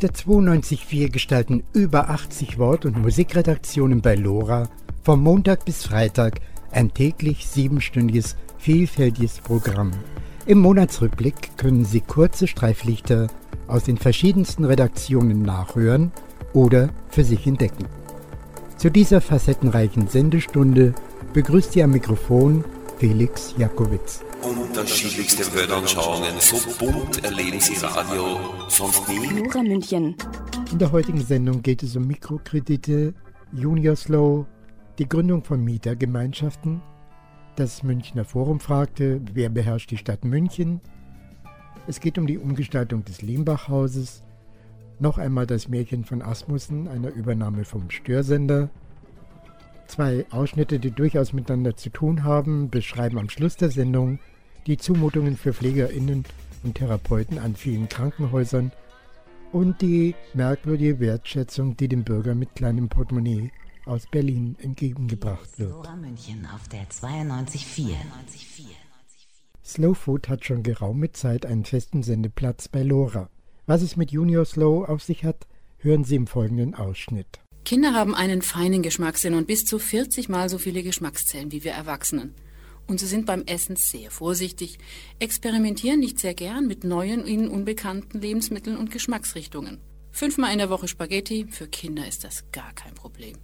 Der 92.4 gestalten über 80 Wort- und Musikredaktionen bei LoRa vom Montag bis Freitag ein täglich siebenstündiges, vielfältiges Programm. Im Monatsrückblick können Sie kurze Streiflichter aus den verschiedensten Redaktionen nachhören oder für sich entdecken. Zu dieser facettenreichen Sendestunde begrüßt Sie am Mikrofon Felix Jakowitz. Unterschiedlichste Weltanschauungen, so bunt erleben Sie Radio sonst nie. Jura München. In der heutigen Sendung geht es um Mikrokredite, Junior Slow, die Gründung von Mietergemeinschaften, das Münchner Forum fragte, wer beherrscht die Stadt München. Es geht um die Umgestaltung des Limbach-Hauses, noch einmal das Märchen von Asmussen, einer Übernahme vom Störsender. Zwei Ausschnitte, die durchaus miteinander zu tun haben, beschreiben am Schluss der Sendung die Zumutungen für PflegerInnen und Therapeuten an vielen Krankenhäusern und die merkwürdige Wertschätzung, die dem Bürger mit kleinem Portemonnaie aus Berlin entgegengebracht wird. Lora München auf der 92.4. Slow Food hat schon geraume Zeit einen festen Sendeplatz bei Lora. Was es mit Junior Slow auf sich hat, hören Sie im folgenden Ausschnitt. Kinder haben einen feinen Geschmackssinn und bis zu 40 mal so viele Geschmackszellen wie wir Erwachsenen. Und sie sind beim Essen sehr vorsichtig, experimentieren nicht sehr gern mit neuen, ihnen unbekannten Lebensmitteln und Geschmacksrichtungen. Fünfmal in der Woche Spaghetti, für Kinder ist das gar kein Problem.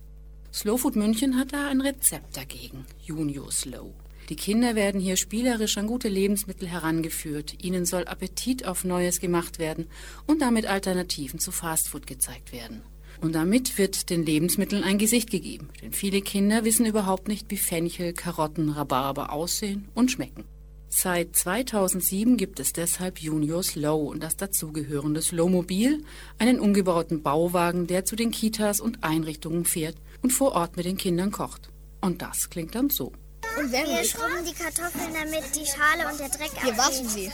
Slow Food München hat da ein Rezept dagegen, Junior Slow. Die Kinder werden hier spielerisch an gute Lebensmittel herangeführt, ihnen soll Appetit auf Neues gemacht werden und damit Alternativen zu Fastfood gezeigt werden. Und damit wird den Lebensmitteln ein Gesicht gegeben, denn viele Kinder wissen überhaupt nicht, wie Fenchel, Karotten, Rhabarber aussehen und schmecken. Seit 2007 gibt es deshalb Junior Slow und das dazugehörende Slowmobil, einen umgebauten Bauwagen, der zu den Kitas und Einrichtungen fährt und vor Ort mit den Kindern kocht. Und das klingt dann so. Und wir schrubben die Kartoffeln, damit die Schale und der Dreck Wir waschen sie.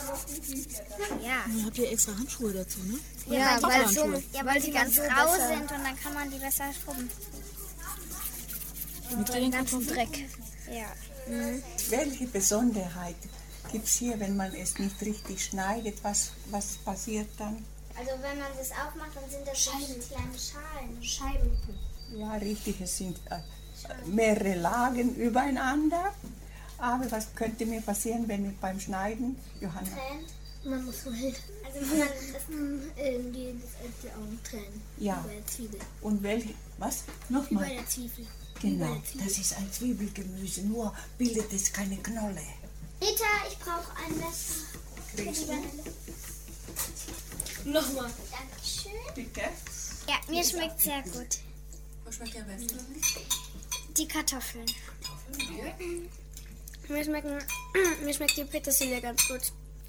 Ja, Dann habt ihr extra Handschuhe dazu, ne? ja, weil, Kartoffelhandschuhe. ja, weil sie ganz rau sind und dann kann man die besser schrubben. Mit den ganzen Dreck. Ja. Welche Besonderheit gibt es hier, wenn man es nicht richtig schneidet? Was, was passiert dann? Also wenn man das aufmacht, dann sind das so kleine Schalen. Scheiben. Ja, richtig, es sind äh, mehrere Lagen übereinander. Aber was könnte mir passieren, wenn ich beim Schneiden, Johanna? Man muss so hin. Also man irgendwie das, die Augen trennen. Ja. Bei der Zwiebel. Und welche, was? Bei Nochmal. der Zwiebel. Genau, das ist ein Zwiebelgemüse, nur bildet es keine Knolle. Rita, ich brauche ein Messer. Kriegst du? Nochmal. Dankeschön. Bitte. Ja, mir schmeckt sehr gut. Was schmeckt dir am besten? Die Kartoffeln. Mir, schmecken, mir schmeckt die Petersilie ganz gut.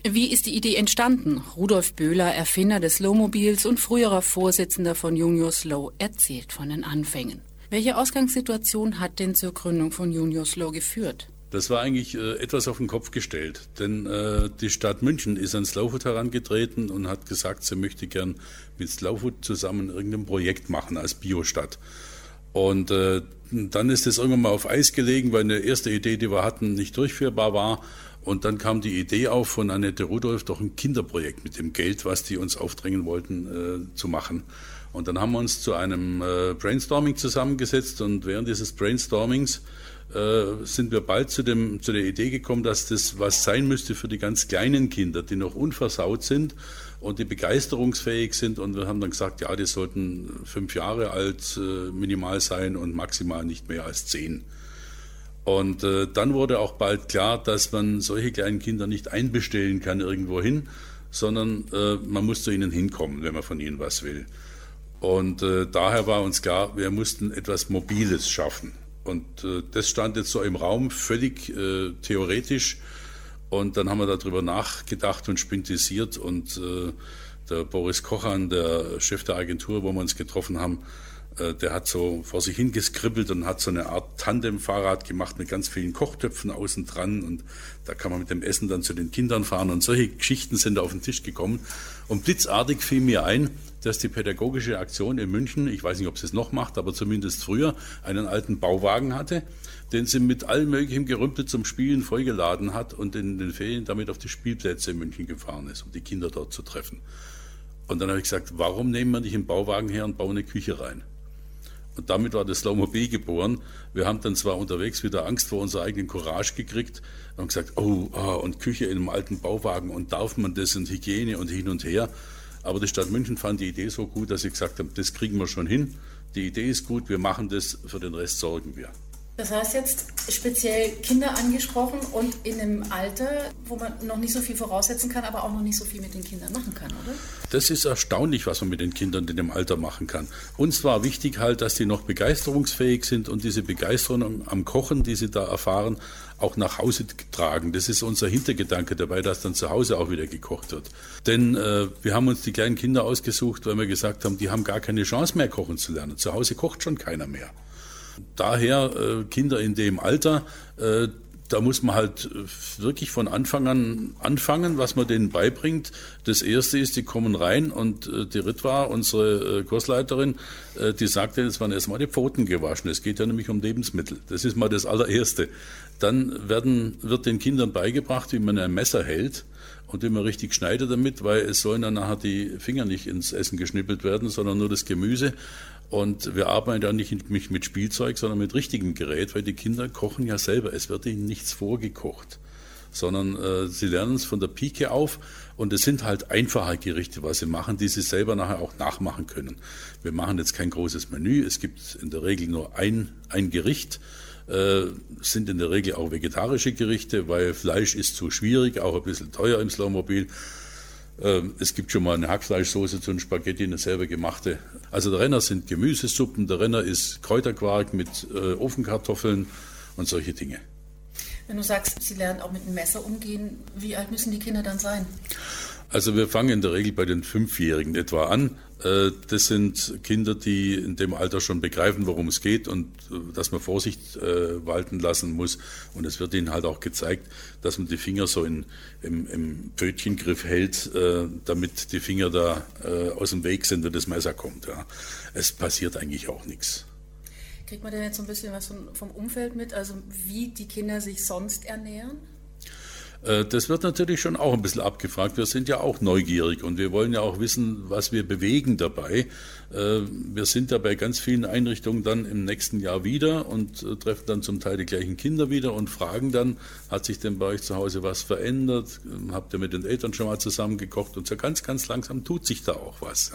Wie ist die Idee entstanden? Rudolf Böhler, Erfinder des Slowmobils und früherer Vorsitzender von Junior Slow, erzählt von den Anfängen. Welche Ausgangssituation hat denn zur Gründung von Junior Slow geführt? Das war eigentlich äh, etwas auf den Kopf gestellt, denn äh, die Stadt München ist an Slowfood herangetreten und hat gesagt, sie möchte gern mit Slowfood zusammen irgendein Projekt machen als Biostadt. Und äh, dann ist es irgendwann mal auf Eis gelegen, weil eine erste Idee, die wir hatten, nicht durchführbar war. Und dann kam die Idee auf von Annette Rudolph, doch ein Kinderprojekt mit dem Geld, was die uns aufdrängen wollten, äh, zu machen. Und dann haben wir uns zu einem äh, Brainstorming zusammengesetzt und während dieses Brainstormings äh, sind wir bald zu, dem, zu der Idee gekommen, dass das was sein müsste für die ganz kleinen Kinder, die noch unversaut sind und die begeisterungsfähig sind. Und wir haben dann gesagt, ja, die sollten fünf Jahre alt äh, minimal sein und maximal nicht mehr als zehn. Und äh, dann wurde auch bald klar, dass man solche kleinen Kinder nicht einbestellen kann irgendwo hin, sondern äh, man muss zu ihnen hinkommen, wenn man von ihnen was will. Und daher war uns klar, wir mussten etwas Mobiles schaffen. Und das stand jetzt so im Raum, völlig theoretisch. Und dann haben wir darüber nachgedacht und spintisiert. Und äh, der Boris Kochan, der Chef der Agentur, wo wir uns getroffen haben, äh, der hat so vor sich hingeskribbelt und hat so eine Art Tandem-Fahrrad gemacht mit ganz vielen Kochtöpfen außen dran. Und da kann man mit dem Essen dann zu den Kindern fahren. Und solche Geschichten sind auf den Tisch gekommen. Und blitzartig fiel mir ein, dass die pädagogische Aktion in München, ich weiß nicht, ob sie es noch macht, aber zumindest früher, einen alten Bauwagen hatte, den sie mit allem möglichen Gerümpel zum Spielen vollgeladen hat und in den Ferien damit auf die Spielplätze in München gefahren ist, um die Kinder dort zu treffen. Und dann habe ich gesagt, warum nehmen wir nicht einen Bauwagen her und bauen eine Küche rein? Und damit war das Slowmobil geboren. Wir haben dann zwar unterwegs wieder Angst vor unserer eigenen Courage gekriegt und gesagt, oh, oh, und Küche in einem alten Bauwagen und darf man das und Hygiene und hin und her. Aber die Stadt München fand die Idee so gut, dass sie gesagt haben, das kriegen wir schon hin. Die Idee ist gut, wir machen das, für den Rest sorgen wir. Das heißt jetzt speziell Kinder angesprochen und in einem Alter, wo man noch nicht so viel voraussetzen kann, aber auch noch nicht so viel mit den Kindern machen kann, oder? Das ist erstaunlich, was man mit den Kindern in dem Alter machen kann. Uns war wichtig halt, dass die noch begeisterungsfähig sind und diese Begeisterung am Kochen, die sie da erfahren, auch nach Hause tragen. Das ist unser Hintergedanke dabei, dass dann zu Hause auch wieder gekocht wird. Denn äh, wir haben uns die kleinen Kinder ausgesucht, weil wir gesagt haben, die haben gar keine Chance mehr kochen zu lernen. Zu Hause kocht schon keiner mehr. Daher äh, Kinder in dem Alter, äh, da muss man halt wirklich von Anfang an anfangen, was man denen beibringt. Das erste ist, die kommen rein und äh, die Ritwa, unsere äh, Kursleiterin, äh, die sagte, es waren erstmal die Pfoten gewaschen. Es geht ja nämlich um Lebensmittel. Das ist mal das allererste. Dann werden, wird den Kindern beigebracht, wie man ein Messer hält und man richtig schneidet damit, weil es sollen dann nachher die Finger nicht ins Essen geschnippelt werden, sondern nur das Gemüse. Und wir arbeiten da nicht mit Spielzeug, sondern mit richtigem Gerät, weil die Kinder kochen ja selber. Es wird ihnen nichts vorgekocht, sondern äh, sie lernen es von der Pike auf. Und es sind halt einfache Gerichte, was sie machen, die sie selber nachher auch nachmachen können. Wir machen jetzt kein großes Menü. Es gibt in der Regel nur ein, ein Gericht. Äh, sind in der Regel auch vegetarische Gerichte, weil Fleisch ist zu schwierig, auch ein bisschen teuer im Slowmobil. Ähm, es gibt schon mal eine Hackfleischsoße zu einem Spaghetti, eine selber gemachte. Also der Renner sind Gemüsesuppen, der Renner ist Kräuterquark mit äh, Ofenkartoffeln und solche Dinge. Wenn du sagst, sie lernen auch mit dem Messer umgehen, wie alt müssen die Kinder dann sein? Also wir fangen in der Regel bei den Fünfjährigen etwa an. Äh, das sind Kinder, die in dem Alter schon begreifen, worum es geht und äh, dass man Vorsicht äh, walten lassen muss. Und es wird ihnen halt auch gezeigt, dass man die Finger so in, im, im Pfötchengriff hält, damit die Finger da aus dem Weg sind, wenn das Messer kommt. Es passiert eigentlich auch nichts. Kriegt man denn jetzt so ein bisschen was vom Umfeld mit, also wie die Kinder sich sonst ernähren? Äh, das wird natürlich schon auch ein bisschen abgefragt. Wir sind ja auch neugierig und wir wollen ja auch wissen, was wir bewegen dabei. Äh, wir sind da bei ganz vielen Einrichtungen dann im nächsten Jahr wieder und äh, treffen dann zum Teil die gleichen Kinder wieder und fragen dann, hat sich denn bei euch zu Hause was verändert? Habt ihr mit den Eltern schon mal zusammen gekocht? Und so ganz, ganz langsam tut sich da auch was.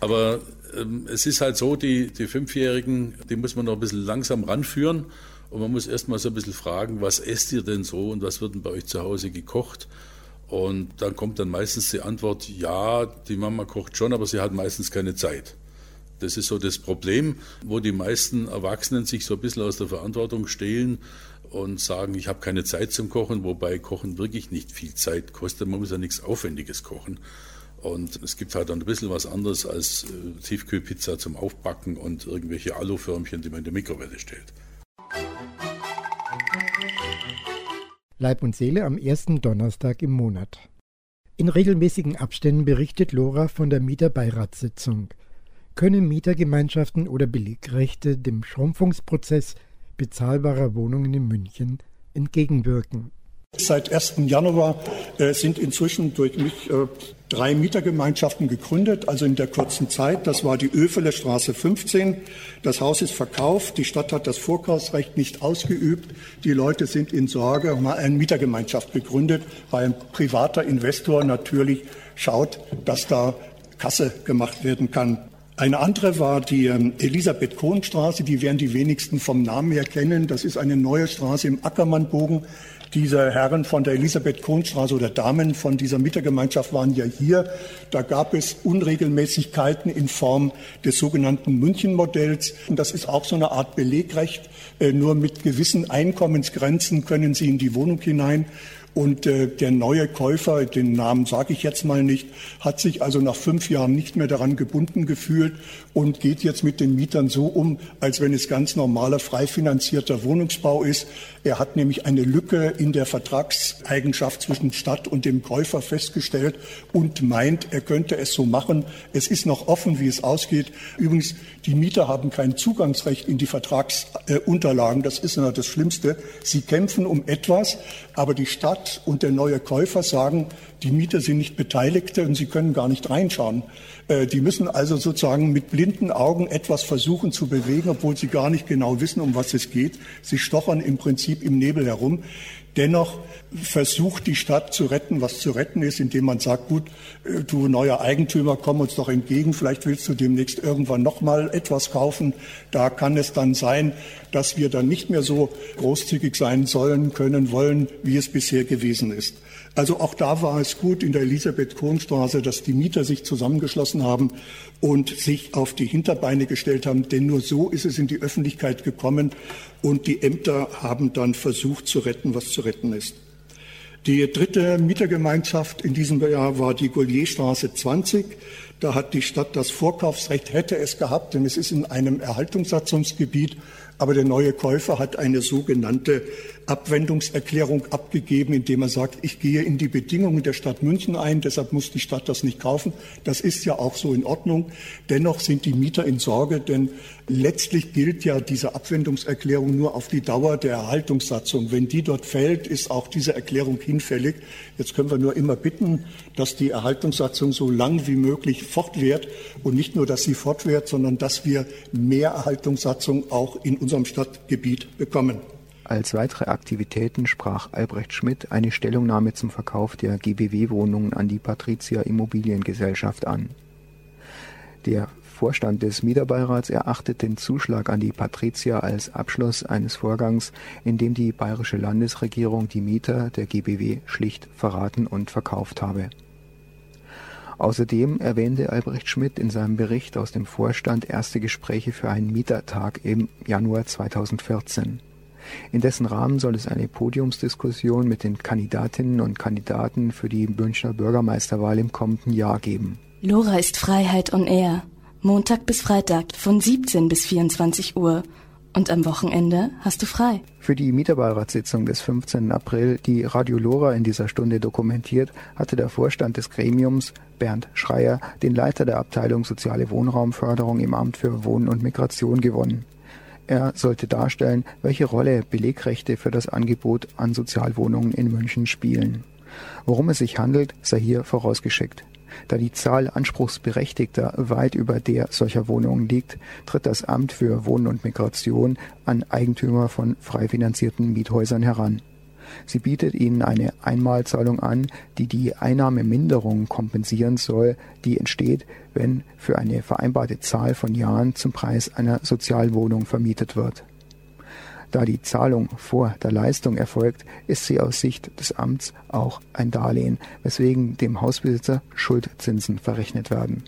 Aber ähm, es ist halt so, die, die Fünfjährigen, die muss man noch ein bisschen langsam ranführen. Und man muss erst mal so ein bisschen fragen, was esst ihr denn so und was wird denn bei euch zu Hause gekocht? Und dann kommt dann meistens die Antwort, ja, die Mama kocht schon, aber sie hat meistens keine Zeit. Das ist so das Problem, wo die meisten Erwachsenen sich so ein bisschen aus der Verantwortung stehlen und sagen, ich habe keine Zeit zum Kochen, wobei Kochen wirklich nicht viel Zeit kostet. Man muss ja nichts Aufwendiges kochen. Und es gibt halt dann ein bisschen was anderes als äh, Tiefkühlpizza zum Aufbacken und irgendwelche Aluförmchen, die man in die Mikrowelle stellt. Leib und Seele am ersten Donnerstag im Monat. In regelmäßigen Abständen berichtet Lora von der Mieterbeiratssitzung. Können Mietergemeinschaften oder Belegrechte dem Schrumpfungsprozess bezahlbarer Wohnungen in München entgegenwirken? Seit 1. Januar äh, sind inzwischen durch mich äh, drei Mietergemeinschaften gegründet, also in der kurzen Zeit. Das war die Öfele Straße 15. Das Haus ist verkauft. Die Stadt hat das Vorkaufsrecht nicht ausgeübt. Die Leute sind in Sorge, haben eine Mietergemeinschaft gegründet, weil ein privater Investor natürlich schaut, dass da Kasse gemacht werden kann. Eine andere war die ähm, Elisabeth-Kohn-Straße, die werden die wenigsten vom Namen her kennen. Das ist eine neue Straße im Ackermannbogen. Diese Herren von der Elisabeth-Kohn-Straße oder Damen von dieser Mietergemeinschaft waren ja hier. Da gab es Unregelmäßigkeiten in Form des sogenannten München-Modells. Und das ist auch so eine Art Belegrecht. Äh, nur mit gewissen Einkommensgrenzen können Sie in die Wohnung hinein. Und äh, der neue Käufer, den Namen sage ich jetzt mal nicht, hat sich also nach fünf Jahren nicht mehr daran gebunden gefühlt und geht jetzt mit den Mietern so um, als wenn es ganz normaler, frei finanzierter Wohnungsbau ist. Er hat nämlich eine Lücke in der Vertragseigenschaft zwischen Stadt und dem Käufer festgestellt und meint, er könnte es so machen. Es ist noch offen, wie es ausgeht. Übrigens, die Mieter haben kein Zugangsrecht in die Vertragsunterlagen. Das ist ja das Schlimmste. Sie kämpfen um etwas, aber die Stadt und der neue Käufer sagen, die Mieter sind nicht Beteiligte und sie können gar nicht reinschauen. Äh, die müssen also sozusagen mit blinden Augen etwas versuchen zu bewegen, obwohl sie gar nicht genau wissen, um was es geht. Sie stochern im Prinzip im Nebel herum. Dennoch versucht die Stadt zu retten, was zu retten ist, indem man sagt, gut, äh, du neuer Eigentümer, komm uns doch entgegen, vielleicht willst du demnächst irgendwann noch mal etwas kaufen. Da kann es dann sein, dass wir dann nicht mehr so großzügig sein sollen, können, wollen, wie es bisher gewesen ist. Also auch da war es gut in der Elisabeth-Kohn-Straße, dass die Mieter sich zusammengeschlossen haben und sich auf die Hinterbeine gestellt haben, denn nur so ist es in die Öffentlichkeit gekommen und die Ämter haben dann versucht zu retten, was zu retten ist. Die dritte Mietergemeinschaft in diesem Jahr war die Gollierstraße 20. Da hat die Stadt das Vorkaufsrecht, hätte es gehabt, denn es ist in einem Erhaltungssatzungsgebiet aber der neue Käufer hat eine sogenannte Abwendungserklärung abgegeben, indem er sagt, ich gehe in die Bedingungen der Stadt München ein, deshalb muss die Stadt das nicht kaufen. Das ist ja auch so in Ordnung. Dennoch sind die Mieter in Sorge, denn letztlich gilt ja diese Abwendungserklärung nur auf die Dauer der Erhaltungssatzung. Wenn die dort fällt, ist auch diese Erklärung hinfällig. Jetzt können wir nur immer bitten, dass die Erhaltungssatzung so lang wie möglich fortwährt und nicht nur, dass sie fortwährt, sondern dass wir mehr Erhaltungssatzung auch in unserem Stadtgebiet bekommen. Als weitere Aktivitäten sprach Albrecht Schmidt eine Stellungnahme zum Verkauf der GBW-Wohnungen an die Patrizia Immobiliengesellschaft an. Der Vorstand des Mieterbeirats erachtet den Zuschlag an die Patrizia als Abschluss eines Vorgangs, in dem die bayerische Landesregierung die Mieter der GBW schlicht verraten und verkauft habe. Außerdem erwähnte Albrecht Schmidt in seinem Bericht aus dem Vorstand erste Gespräche für einen Mietertag im Januar 2014. In dessen Rahmen soll es eine Podiumsdiskussion mit den Kandidatinnen und Kandidaten für die Münchner Bürgermeisterwahl im kommenden Jahr geben. Lora ist Freiheit on Air. Montag bis Freitag von 17 bis 24 Uhr. Und am Wochenende hast du frei. Für die Mieterbeiratssitzung des 15. April, die Radio Lora in dieser Stunde dokumentiert, hatte der Vorstand des Gremiums, Bernd Schreier, den Leiter der Abteilung Soziale Wohnraumförderung im Amt für Wohnen und Migration gewonnen. Er sollte darstellen, welche Rolle Belegrechte für das Angebot an Sozialwohnungen in München spielen. Worum es sich handelt, sei hier vorausgeschickt. Da die Zahl Anspruchsberechtigter weit über der solcher Wohnungen liegt, tritt das Amt für Wohnen und Migration an Eigentümer von frei finanzierten Miethäusern heran. Sie bietet ihnen eine Einmalzahlung an, die die Einnahmeminderung kompensieren soll, die entsteht, wenn für eine vereinbarte Zahl von Jahren zum Preis einer Sozialwohnung vermietet wird. Da die Zahlung vor der Leistung erfolgt, ist sie aus Sicht des Amts auch ein Darlehen, weswegen dem Hausbesitzer Schuldzinsen verrechnet werden.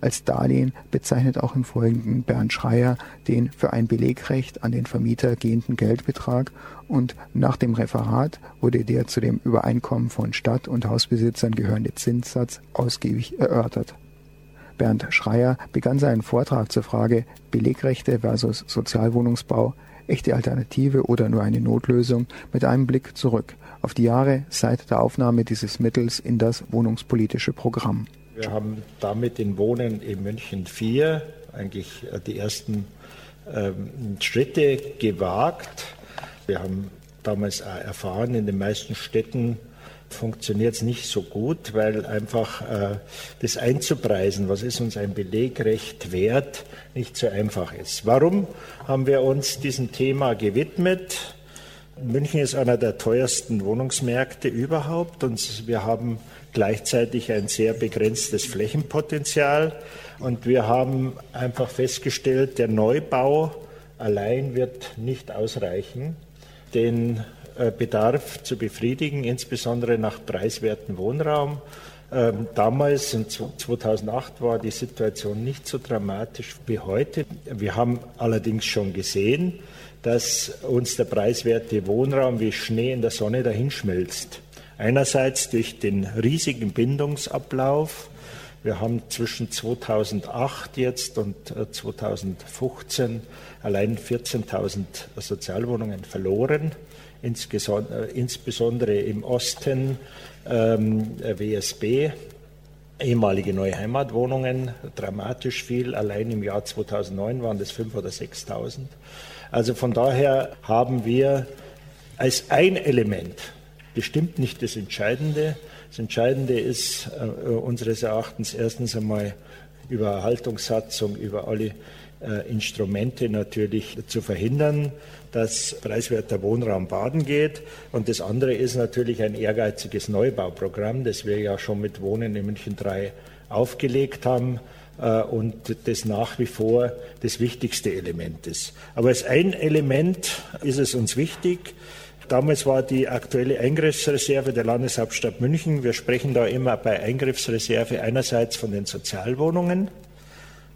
Als Darlehen bezeichnet auch im Folgenden Bernd Schreier den für ein Belegrecht an den Vermieter gehenden Geldbetrag und nach dem Referat wurde der zu dem Übereinkommen von Stadt- und Hausbesitzern gehörende Zinssatz ausgiebig erörtert. Bernd Schreier begann seinen Vortrag zur Frage Belegrechte versus Sozialwohnungsbau, echte Alternative oder nur eine Notlösung mit einem Blick zurück auf die Jahre seit der Aufnahme dieses Mittels in das wohnungspolitische Programm. Wir haben damit in Wohnen in München 4 eigentlich äh, die ersten ähm, Schritte gewagt. Wir haben damals erfahren, in den meisten Städten funktioniert es nicht so gut, weil einfach äh, das einzupreisen, was ist uns ein Belegrecht wert, nicht so einfach ist. Warum haben wir uns diesem Thema gewidmet? München ist einer der teuersten Wohnungsmärkte überhaupt und wir haben gleichzeitig ein sehr begrenztes Flächenpotenzial. Und wir haben einfach festgestellt, der Neubau allein wird nicht ausreichen, den äh, Bedarf zu befriedigen, insbesondere nach preiswerten Wohnraum. Ähm, damals, 2008, war die Situation nicht so dramatisch wie heute. Wir haben allerdings schon gesehen, dass uns der preiswerte Wohnraum wie Schnee in der Sonne dahinschmilzt. Einerseits durch den riesigen Bindungsablauf. Wir haben zwischen 2008 jetzt und 2015 äh, allein 14.000 Sozialwohnungen verloren, äh, insbesondere im Osten ähm, WSB, ehemalige neue Heimatwohnungen, dramatisch viel. Allein im Jahr 2009 waren das 5.000 oder 6.000. Also von daher haben wir als ein Element bestimmt nicht das Entscheidende. Das Entscheidende ist äh, unseres Erachtens erstens einmal über Erhaltungssatzung, über alle äh, Instrumente natürlich zu verhindern, dass preiswerter Wohnraum baden geht. Und das andere ist natürlich ein ehrgeiziges Neubauprogramm, das wir ja schon mit Wohnen in München 3 aufgelegt haben äh, und das nach wie vor das wichtigste Element ist. Aber als ein Element ist es uns wichtig, Damals war die aktuelle Eingriffsreserve der Landeshauptstadt München. Wir sprechen da immer bei Eingriffsreserve einerseits von den Sozialwohnungen.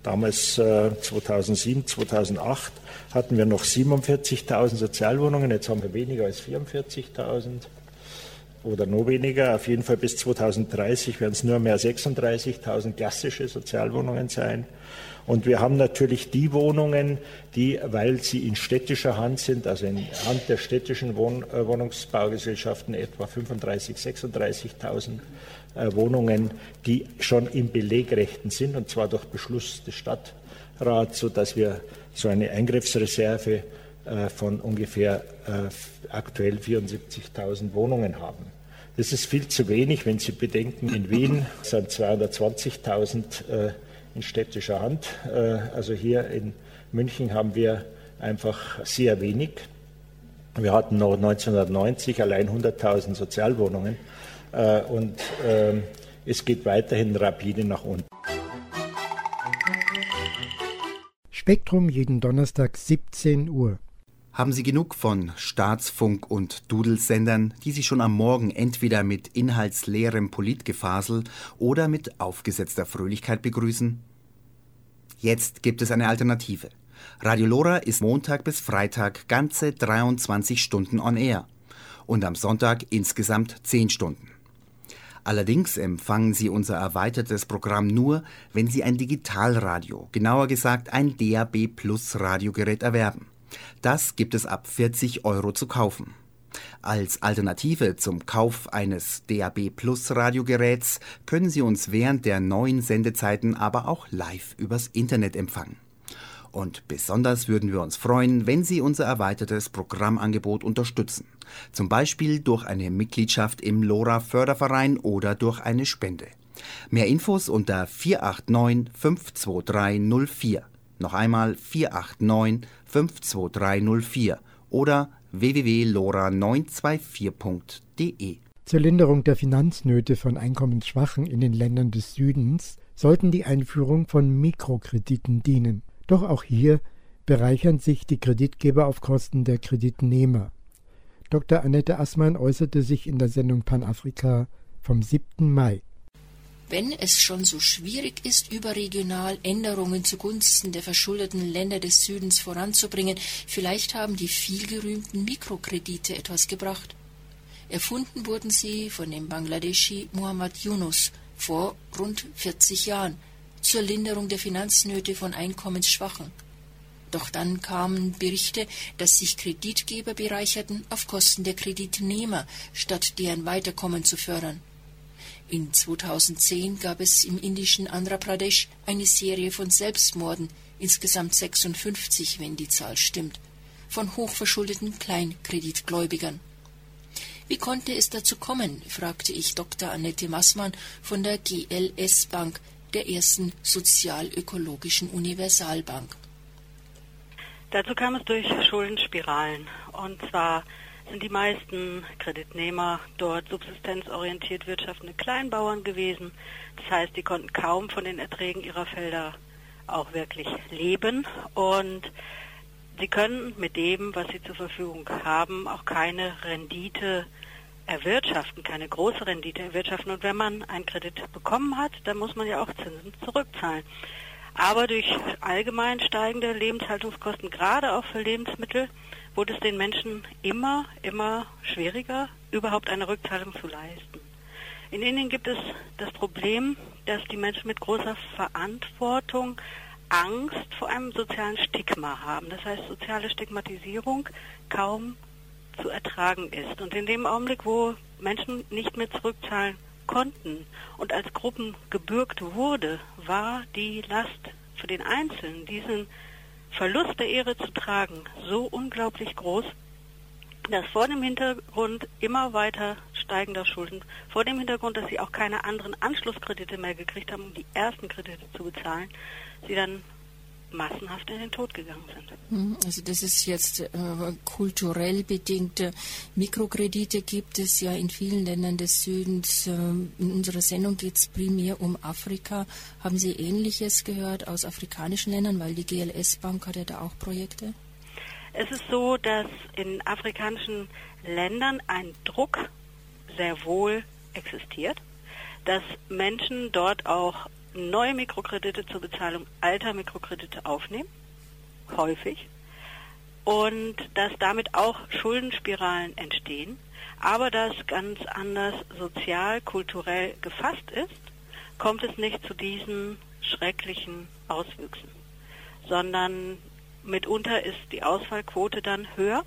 Damals äh, 2007, 2008 hatten wir noch 47.000 Sozialwohnungen. Jetzt haben wir weniger als 44.000 oder noch weniger. Auf jeden Fall bis 2030 werden es nur mehr 36.000 klassische Sozialwohnungen sein. Und wir haben natürlich die Wohnungen, die, weil sie in städtischer Hand sind, also in Hand der städtischen Wohn äh, Wohnungsbaugesellschaften etwa 35.000, 36.000 äh, Wohnungen, die schon im Belegrechten sind, und zwar durch Beschluss des Stadtrats, sodass wir so eine Eingriffsreserve äh, von ungefähr äh, aktuell 74.000 Wohnungen haben. Das ist viel zu wenig, wenn Sie bedenken, in Wien sind 220.000 äh, in städtischer Hand. Äh, also hier in München haben wir einfach sehr wenig. Wir hatten noch 1990 allein 100.000 Sozialwohnungen äh, und ähm, es geht weiterhin rapide nach unten. Spektrum jeden Donnerstag 17 Uhr. Haben Sie genug von Staatsfunk und Dudelsendern, die Sie schon am Morgen entweder mit inhaltsleerem Politgefasel oder mit aufgesetzter Fröhlichkeit begrüßen? Jetzt gibt es eine Alternative. Radio Lora ist Montag bis Freitag ganze 23 Stunden on Air und am Sonntag insgesamt 10 Stunden. Allerdings empfangen Sie unser erweitertes Programm nur, wenn Sie ein Digitalradio, genauer gesagt ein DAB Plus Radiogerät erwerben. Das gibt es ab 40 Euro zu kaufen. Als Alternative zum Kauf eines DAB Plus Radiogeräts können Sie uns während der neuen Sendezeiten aber auch live übers Internet empfangen. Und besonders würden wir uns freuen, wenn Sie unser erweitertes Programmangebot unterstützen. Zum Beispiel durch eine Mitgliedschaft im LoRa Förderverein oder durch eine Spende. Mehr Infos unter 489 52304. Noch einmal 489 52304 oder www.lora924.de. Zur Linderung der Finanznöte von Einkommensschwachen in den Ländern des Südens sollten die Einführung von Mikrokrediten dienen. Doch auch hier bereichern sich die Kreditgeber auf Kosten der Kreditnehmer. Dr. Annette Assmann äußerte sich in der Sendung Panafrika vom 7. Mai wenn es schon so schwierig ist, überregional Änderungen zugunsten der verschuldeten Länder des Südens voranzubringen, vielleicht haben die vielgerühmten Mikrokredite etwas gebracht. Erfunden wurden sie von dem Bangladeschi Muhammad Yunus vor rund 40 Jahren zur Linderung der Finanznöte von Einkommensschwachen. Doch dann kamen Berichte, dass sich Kreditgeber bereicherten auf Kosten der Kreditnehmer, statt deren Weiterkommen zu fördern. In 2010 gab es im indischen Andhra Pradesh eine Serie von Selbstmorden, insgesamt 56, wenn die Zahl stimmt, von hochverschuldeten Kleinkreditgläubigern. Wie konnte es dazu kommen? fragte ich Dr. Annette Massmann von der GLS Bank, der ersten sozialökologischen Universalbank. Dazu kam es durch Schuldenspiralen. Und zwar sind die meisten Kreditnehmer dort subsistenzorientiert wirtschaftende Kleinbauern gewesen. Das heißt, die konnten kaum von den Erträgen ihrer Felder auch wirklich leben und sie können mit dem, was sie zur Verfügung haben, auch keine Rendite erwirtschaften, keine große Rendite erwirtschaften. Und wenn man einen Kredit bekommen hat, dann muss man ja auch Zinsen zurückzahlen. Aber durch allgemein steigende Lebenshaltungskosten, gerade auch für Lebensmittel, wurde es den Menschen immer, immer schwieriger, überhaupt eine Rückzahlung zu leisten. In Indien gibt es das Problem, dass die Menschen mit großer Verantwortung Angst vor einem sozialen Stigma haben. Das heißt, soziale Stigmatisierung kaum zu ertragen ist. Und in dem Augenblick, wo Menschen nicht mehr zurückzahlen konnten und als Gruppen gebürgt wurde, war die Last für den Einzelnen, diesen Verlust der Ehre zu tragen so unglaublich groß, dass vor dem Hintergrund immer weiter steigender Schulden, vor dem Hintergrund, dass sie auch keine anderen Anschlusskredite mehr gekriegt haben, um die ersten Kredite zu bezahlen, sie dann massenhaft in den Tod gegangen sind. Hm, also das ist jetzt äh, kulturell bedingte Mikrokredite gibt es ja in vielen Ländern des Südens. Ähm, in unserer Sendung geht es primär um Afrika. Haben Sie Ähnliches gehört aus afrikanischen Ländern, weil die GLS Bank hat ja da auch Projekte? Es ist so, dass in afrikanischen Ländern ein Druck sehr wohl existiert, dass Menschen dort auch neue Mikrokredite zur Bezahlung alter Mikrokredite aufnehmen, häufig, und dass damit auch Schuldenspiralen entstehen, aber das ganz anders sozial, kulturell gefasst ist, kommt es nicht zu diesen schrecklichen Auswüchsen, sondern mitunter ist die Ausfallquote dann höher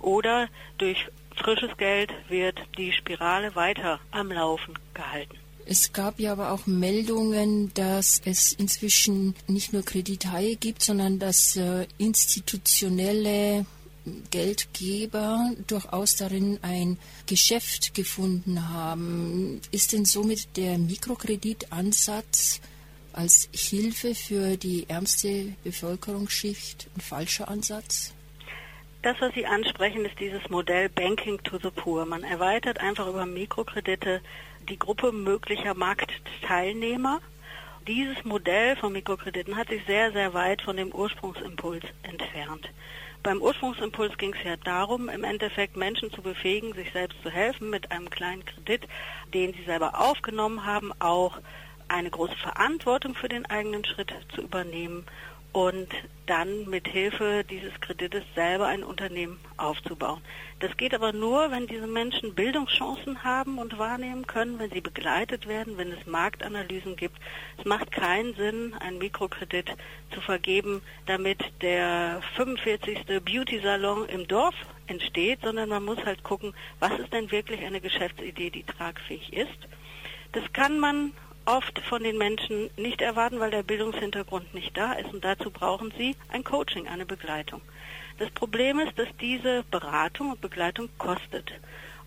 oder durch frisches Geld wird die Spirale weiter am Laufen gehalten. Es gab ja aber auch Meldungen, dass es inzwischen nicht nur Kredithaie gibt, sondern dass äh, institutionelle Geldgeber durchaus darin ein Geschäft gefunden haben. Ist denn somit der Mikrokreditansatz als Hilfe für die ärmste Bevölkerungsschicht ein falscher Ansatz? Das, was Sie ansprechen, ist dieses Modell Banking to the Poor. Man erweitert einfach über Mikrokredite die Gruppe möglicher Marktteilnehmer. Dieses Modell von Mikrokrediten hat sich sehr, sehr weit von dem Ursprungsimpuls entfernt. Beim Ursprungsimpuls ging es ja darum, im Endeffekt Menschen zu befähigen, sich selbst zu helfen mit einem kleinen Kredit, den sie selber aufgenommen haben, auch eine große Verantwortung für den eigenen Schritt zu übernehmen und dann mit Hilfe dieses Kredites selber ein Unternehmen aufzubauen. Das geht aber nur, wenn diese Menschen Bildungschancen haben und wahrnehmen können, wenn sie begleitet werden, wenn es Marktanalysen gibt. Es macht keinen Sinn, einen Mikrokredit zu vergeben, damit der 45. Beauty-Salon im Dorf entsteht, sondern man muss halt gucken, was ist denn wirklich eine Geschäftsidee, die tragfähig ist. Das kann man oft von den Menschen nicht erwarten, weil der Bildungshintergrund nicht da ist. Und dazu brauchen sie ein Coaching, eine Begleitung. Das Problem ist, dass diese Beratung und Begleitung kostet.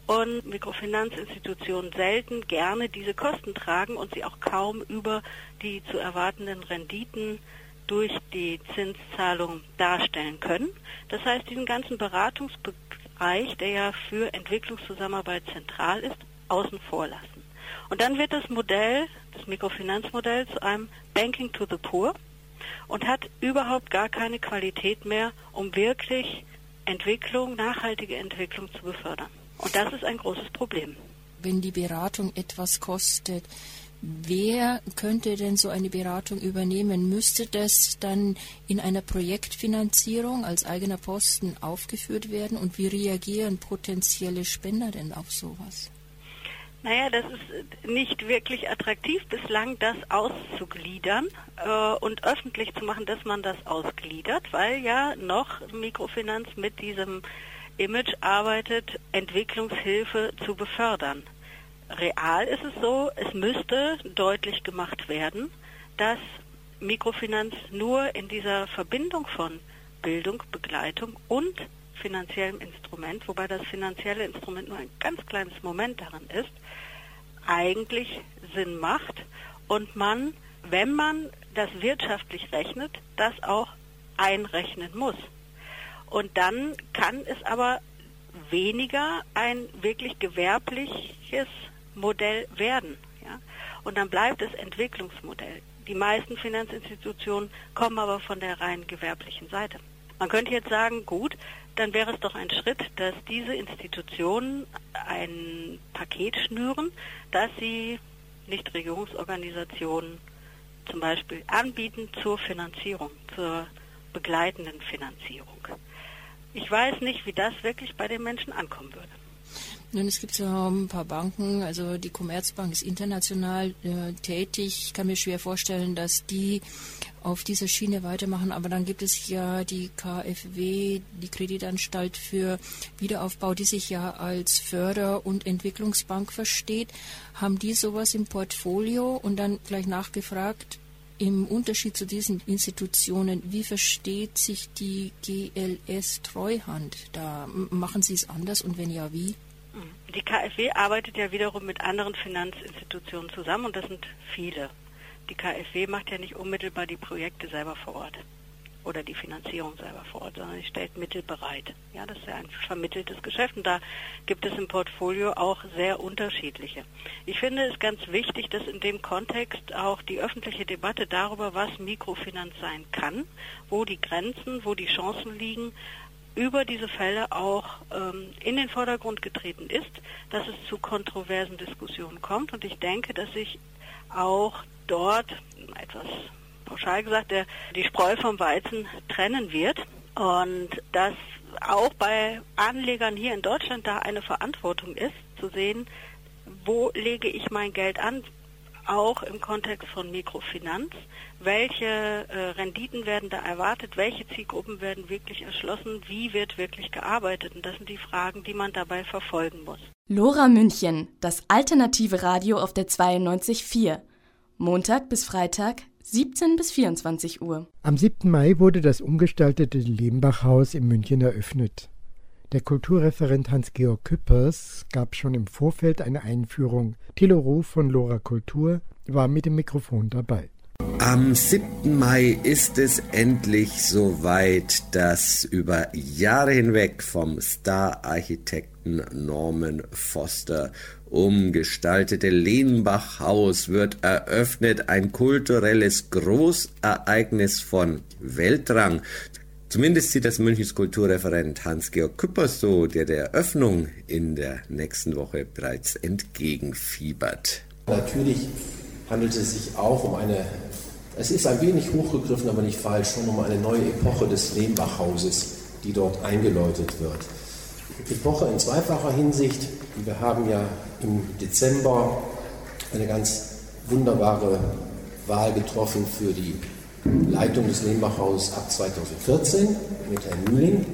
Und Mikrofinanzinstitutionen selten gerne diese Kosten tragen und sie auch kaum über die zu erwartenden Renditen durch die Zinszahlung darstellen können. Das heißt, diesen ganzen Beratungsbereich, der ja für Entwicklungszusammenarbeit zentral ist, außen vor lassen. Und dann wird das Modell, das Mikrofinanzmodell zu einem Banking to the Poor und hat überhaupt gar keine Qualität mehr, um wirklich Entwicklung, nachhaltige Entwicklung zu befördern. Und das ist ein großes Problem. Wenn die Beratung etwas kostet, wer könnte denn so eine Beratung übernehmen? Müsste das dann in einer Projektfinanzierung als eigener Posten aufgeführt werden? Und wie reagieren potenzielle Spender denn auf sowas? Naja, das ist nicht wirklich attraktiv bislang, das auszugliedern äh, und öffentlich zu machen, dass man das ausgliedert, weil ja noch Mikrofinanz mit diesem Image arbeitet, Entwicklungshilfe zu befördern. Real ist es so, es müsste deutlich gemacht werden, dass Mikrofinanz nur in dieser Verbindung von Bildung, Begleitung und finanziellem Instrument, wobei das finanzielle Instrument nur ein ganz kleines Moment daran ist, eigentlich Sinn macht und man, wenn man das wirtschaftlich rechnet, das auch einrechnen muss. Und dann kann es aber weniger ein wirklich gewerbliches Modell werden. Ja? Und dann bleibt es Entwicklungsmodell. Die meisten Finanzinstitutionen kommen aber von der rein gewerblichen Seite. Man könnte jetzt sagen, gut, dann wäre es doch ein Schritt, dass diese Institutionen ein Paket schnüren, dass sie Nichtregierungsorganisationen zum Beispiel anbieten zur Finanzierung, zur begleitenden Finanzierung. Ich weiß nicht, wie das wirklich bei den Menschen ankommen würde. Nun, es gibt so ein paar Banken, also die Commerzbank ist international äh, tätig. Ich kann mir schwer vorstellen, dass die auf dieser Schiene weitermachen. Aber dann gibt es ja die KfW, die Kreditanstalt für Wiederaufbau, die sich ja als Förder- und Entwicklungsbank versteht. Haben die sowas im Portfolio? Und dann gleich nachgefragt, im Unterschied zu diesen Institutionen, wie versteht sich die GLS Treuhand? Da machen Sie es anders und wenn ja, wie? Die KfW arbeitet ja wiederum mit anderen Finanzinstitutionen zusammen und das sind viele. Die KfW macht ja nicht unmittelbar die Projekte selber vor Ort oder die Finanzierung selber vor Ort, sondern sie stellt Mittel bereit. Ja, das ist ja ein vermitteltes Geschäft und da gibt es im Portfolio auch sehr unterschiedliche. Ich finde es ganz wichtig, dass in dem Kontext auch die öffentliche Debatte darüber, was Mikrofinanz sein kann, wo die Grenzen, wo die Chancen liegen, über diese Fälle auch ähm, in den Vordergrund getreten ist, dass es zu kontroversen Diskussionen kommt. Und ich denke, dass sich auch dort etwas pauschal gesagt, der die Spreu vom Weizen trennen wird. Und dass auch bei Anlegern hier in Deutschland da eine Verantwortung ist, zu sehen, wo lege ich mein Geld an, auch im Kontext von Mikrofinanz. Welche äh, Renditen werden da erwartet? Welche Zielgruppen werden wirklich erschlossen? Wie wird wirklich gearbeitet? Und das sind die Fragen, die man dabei verfolgen muss. Lora München, das alternative Radio auf der 92.4. Montag bis Freitag 17 bis 24 Uhr. Am 7. Mai wurde das umgestaltete Lehmbach-Haus in München eröffnet. Der Kulturreferent Hans-Georg Küppers gab schon im Vorfeld eine Einführung. Thilo Ruf von Lora Kultur war mit dem Mikrofon dabei. Am 7. Mai ist es endlich soweit. Das über Jahre hinweg vom Star-Architekten Norman Foster umgestaltete Lehnbach-Haus wird eröffnet. Ein kulturelles Großereignis von Weltrang. Zumindest sieht das Münchens Kulturreferent Hans-Georg Küppers so, der der Eröffnung in der nächsten Woche bereits entgegenfiebert. Natürlich handelt es sich auch um eine, es ist ein wenig hochgegriffen, aber nicht falsch, schon um eine neue Epoche des Lehmbach-Hauses, die dort eingeläutet wird. Epoche in zweifacher Hinsicht. Wir haben ja im Dezember eine ganz wunderbare Wahl getroffen für die Leitung des Lehmbach-Hauses ab 2014 mit Herrn Mühling.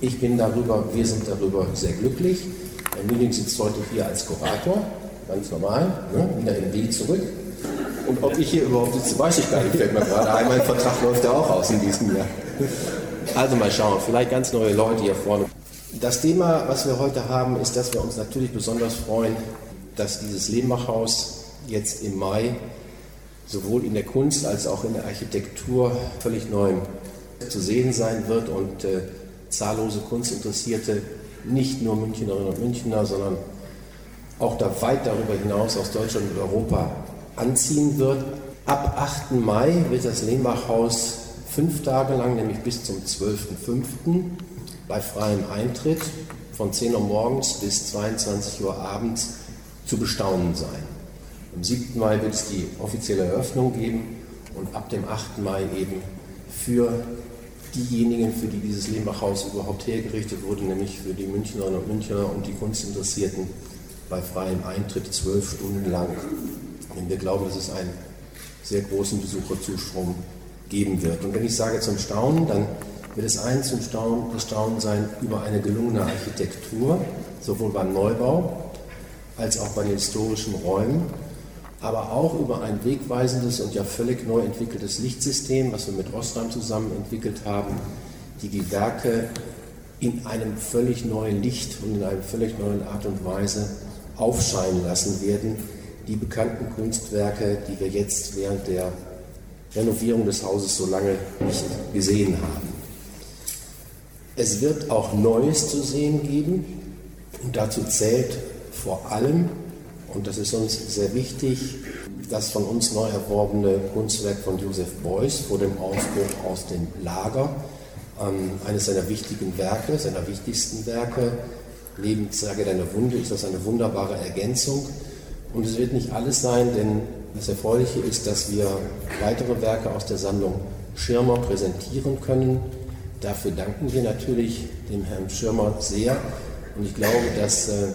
Ich bin darüber, wir sind darüber sehr glücklich. Herr Mühling sitzt heute hier als Kurator, ganz normal, ne, wieder im W zurück. Und ob ich hier überhaupt sitze, weiß ich gar nicht, fällt mir gerade ein. Mein Vertrag läuft ja auch aus in diesem Jahr. Also mal schauen, vielleicht ganz neue Leute hier vorne. Das Thema, was wir heute haben, ist, dass wir uns natürlich besonders freuen, dass dieses Lehmbachhaus jetzt im Mai sowohl in der Kunst als auch in der Architektur völlig neu zu sehen sein wird und äh, zahllose Kunstinteressierte, nicht nur Münchnerinnen und Münchner, sondern auch da weit darüber hinaus aus Deutschland und Europa anziehen wird. Ab 8. Mai wird das Lehmbachhaus fünf Tage lang, nämlich bis zum 12.05. bei freiem Eintritt von 10 Uhr morgens bis 22 Uhr abends zu bestaunen sein. Am 7. Mai wird es die offizielle Eröffnung geben und ab dem 8. Mai eben für diejenigen, für die dieses Lehmbachhaus überhaupt hergerichtet wurde, nämlich für die Münchnerinnen und Münchner und die Kunstinteressierten bei freiem Eintritt zwölf Stunden lang. Denn wir glauben, dass es einen sehr großen Besucherzustrom geben wird. Und wenn ich sage zum Staunen, dann wird es eins zum Staunen, das Staunen sein über eine gelungene Architektur, sowohl beim Neubau als auch bei den historischen Räumen, aber auch über ein wegweisendes und ja völlig neu entwickeltes Lichtsystem, was wir mit Osram zusammen entwickelt haben, die die Werke in einem völlig neuen Licht und in einer völlig neuen Art und Weise aufscheinen lassen werden, die bekannten Kunstwerke, die wir jetzt während der Renovierung des Hauses so lange nicht gesehen haben. Es wird auch Neues zu sehen geben und dazu zählt vor allem, und das ist uns sehr wichtig, das von uns neu erworbene Kunstwerk von Joseph Beuys vor dem Ausbruch aus dem Lager, ähm, eines seiner wichtigen Werke, seiner wichtigsten Werke. Neben Sage deine Wunde ist das eine wunderbare Ergänzung. Und es wird nicht alles sein, denn das Erfreuliche ist, dass wir weitere Werke aus der Sammlung Schirmer präsentieren können. Dafür danken wir natürlich dem Herrn Schirmer sehr. Und ich glaube, dass äh,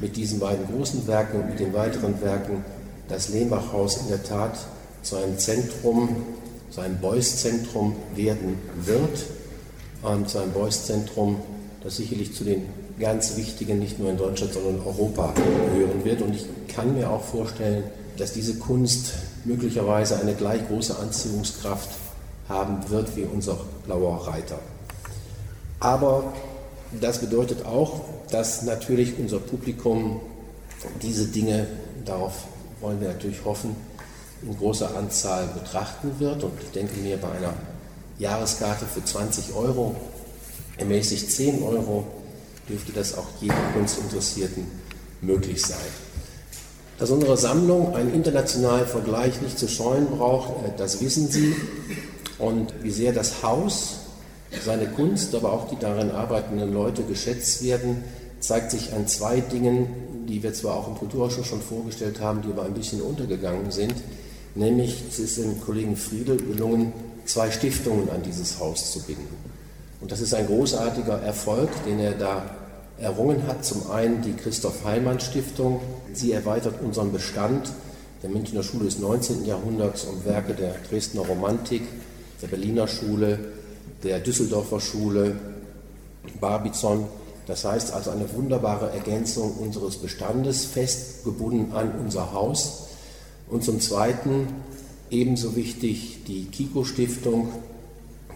mit diesen beiden großen Werken und mit den weiteren Werken das Lehmbachhaus in der Tat zu einem Zentrum, zu einem Beuys-Zentrum werden wird. Und zu einem Beuys-Zentrum, das sicherlich zu den ganz wichtigen, nicht nur in Deutschland, sondern in Europa gehören wird. Und ich kann mir auch vorstellen, dass diese Kunst möglicherweise eine gleich große Anziehungskraft haben wird wie unser blauer Reiter. Aber das bedeutet auch, dass natürlich unser Publikum diese Dinge, darauf wollen wir natürlich hoffen, in großer Anzahl betrachten wird. Und ich denke mir, bei einer Jahreskarte für 20 Euro, ermäßigt 10 Euro, dürfte das auch jedem Kunstinteressierten möglich sein. Dass unsere Sammlung einen internationalen Vergleich nicht zu scheuen braucht, äh, das wissen Sie. Und wie sehr das Haus, seine Kunst, aber auch die darin arbeitenden Leute geschätzt werden, zeigt sich an zwei Dingen, die wir zwar auch im Kulturausschuss schon vorgestellt haben, die aber ein bisschen untergegangen sind. Nämlich, es ist dem Kollegen Friedel gelungen, zwei Stiftungen an dieses Haus zu binden. Und das ist ein großartiger Erfolg, den er da errungen hat. Zum einen die Christoph Heimann Stiftung. Sie erweitert unseren Bestand der Münchner Schule des 19. Jahrhunderts um Werke der Dresdner Romantik, der Berliner Schule, der Düsseldorfer Schule, Barbizon. Das heißt also eine wunderbare Ergänzung unseres Bestandes, festgebunden an unser Haus. Und zum Zweiten ebenso wichtig die Kiko Stiftung,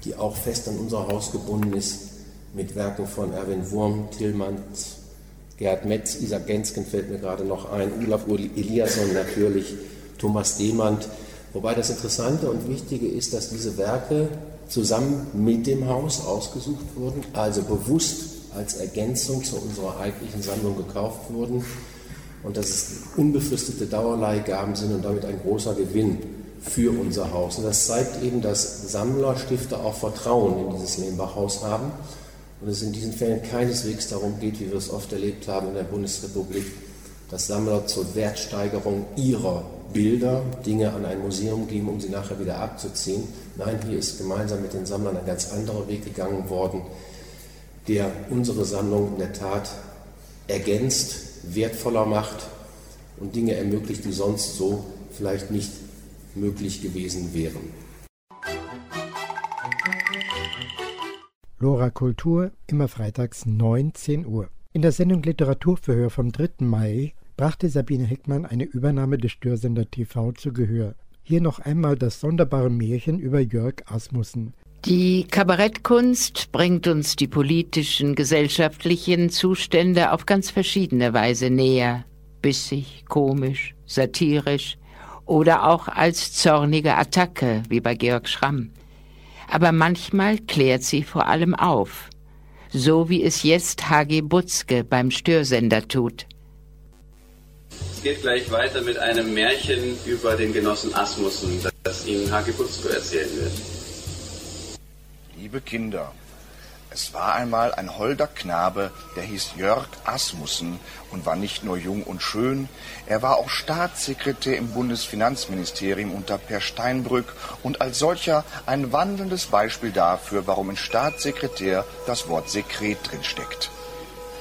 die auch fest an unser Haus gebunden ist, mit Werken von Erwin Wurm, Tillmanns, Gerhard Metz, Isaac Gensken fällt mir gerade noch ein, Olaf Eliasson natürlich, Thomas Demand. Wobei das Interessante und Wichtige ist, dass diese Werke zusammen mit dem Haus ausgesucht wurden, also bewusst als Ergänzung zu unserer eigentlichen Sammlung gekauft wurden und dass es unbefristete Dauerleihgaben sind und damit ein großer Gewinn für unser Haus. Und das zeigt eben, dass Sammler, Stifter auch Vertrauen in dieses Lehmbach-Haus haben und es in diesen Fällen keineswegs darum geht, wie wir es oft erlebt haben in der Bundesrepublik, dass Sammler zur Wertsteigerung ihrer Bilder Dinge an ein Museum geben, um sie nachher wieder abzuziehen. Nein, hier ist gemeinsam mit den Sammlern ein ganz anderer Weg gegangen worden, der unsere Sammlung in der Tat ergänzt, wertvoller macht und Dinge ermöglicht, die sonst so vielleicht nicht möglich gewesen wären. Lora Kultur, immer freitags 19 Uhr. In der Sendung Literaturverhör vom 3. Mai brachte Sabine Heckmann eine Übernahme des Störsender TV zu Gehör. Hier noch einmal das sonderbare Märchen über Jörg Asmussen. Die Kabarettkunst bringt uns die politischen, gesellschaftlichen Zustände auf ganz verschiedene Weise näher. Bissig, komisch, satirisch oder auch als zornige Attacke, wie bei Georg Schramm aber manchmal klärt sie vor allem auf, so wie es jetzt H.G. Butzke beim Störsender tut. Es geht gleich weiter mit einem Märchen über den Genossen Asmussen, das Ihnen H.G. Butzke erzählen wird. Liebe Kinder, es war einmal ein holder Knabe, der hieß Jörg Asmussen und war nicht nur jung und schön, er war auch Staatssekretär im Bundesfinanzministerium unter Per Steinbrück und als solcher ein wandelndes Beispiel dafür, warum in Staatssekretär das Wort Sekret drinsteckt.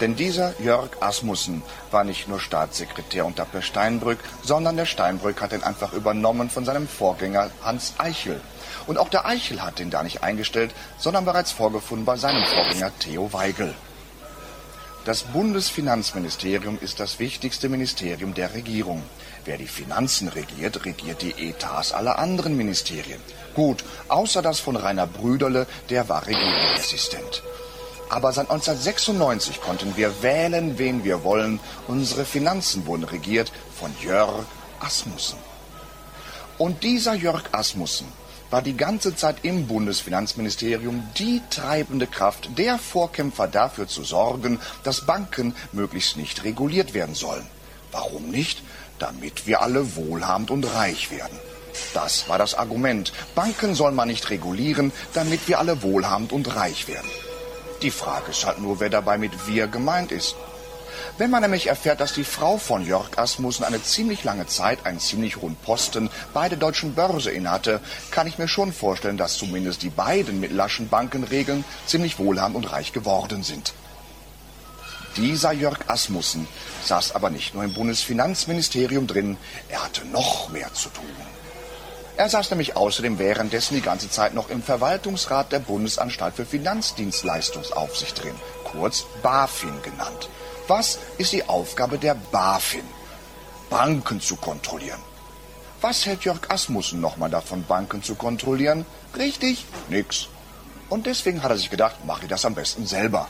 Denn dieser Jörg Asmussen war nicht nur Staatssekretär unter Per Steinbrück, sondern der Steinbrück hat ihn einfach übernommen von seinem Vorgänger Hans Eichel. Und auch der Eichel hat den da nicht eingestellt, sondern bereits vorgefunden bei seinem Vorgänger Theo Weigel. Das Bundesfinanzministerium ist das wichtigste Ministerium der Regierung. Wer die Finanzen regiert, regiert die Etats aller anderen Ministerien. Gut, außer das von Rainer Brüderle, der war Regierungsassistent. Aber seit 1996 konnten wir wählen, wen wir wollen. Unsere Finanzen wurden regiert von Jörg Asmussen. Und dieser Jörg Asmussen war die ganze Zeit im Bundesfinanzministerium die treibende Kraft, der Vorkämpfer dafür zu sorgen, dass Banken möglichst nicht reguliert werden sollen. Warum nicht? Damit wir alle wohlhabend und reich werden. Das war das Argument. Banken soll man nicht regulieren, damit wir alle wohlhabend und reich werden. Die Frage ist halt nur, wer dabei mit wir gemeint ist. Wenn man nämlich erfährt, dass die Frau von Jörg Asmussen eine ziemlich lange Zeit einen ziemlich hohen Posten bei der deutschen Börse innehatte, kann ich mir schon vorstellen, dass zumindest die beiden mit laschen Bankenregeln ziemlich wohlhabend und reich geworden sind. Dieser Jörg Asmussen saß aber nicht nur im Bundesfinanzministerium drin, er hatte noch mehr zu tun. Er saß nämlich außerdem währenddessen die ganze Zeit noch im Verwaltungsrat der Bundesanstalt für Finanzdienstleistungsaufsicht drin, kurz BaFin genannt. Was ist die Aufgabe der BaFin? Banken zu kontrollieren. Was hält Jörg Asmussen nochmal davon, Banken zu kontrollieren? Richtig, nix. Und deswegen hat er sich gedacht, mache ich das am besten selber.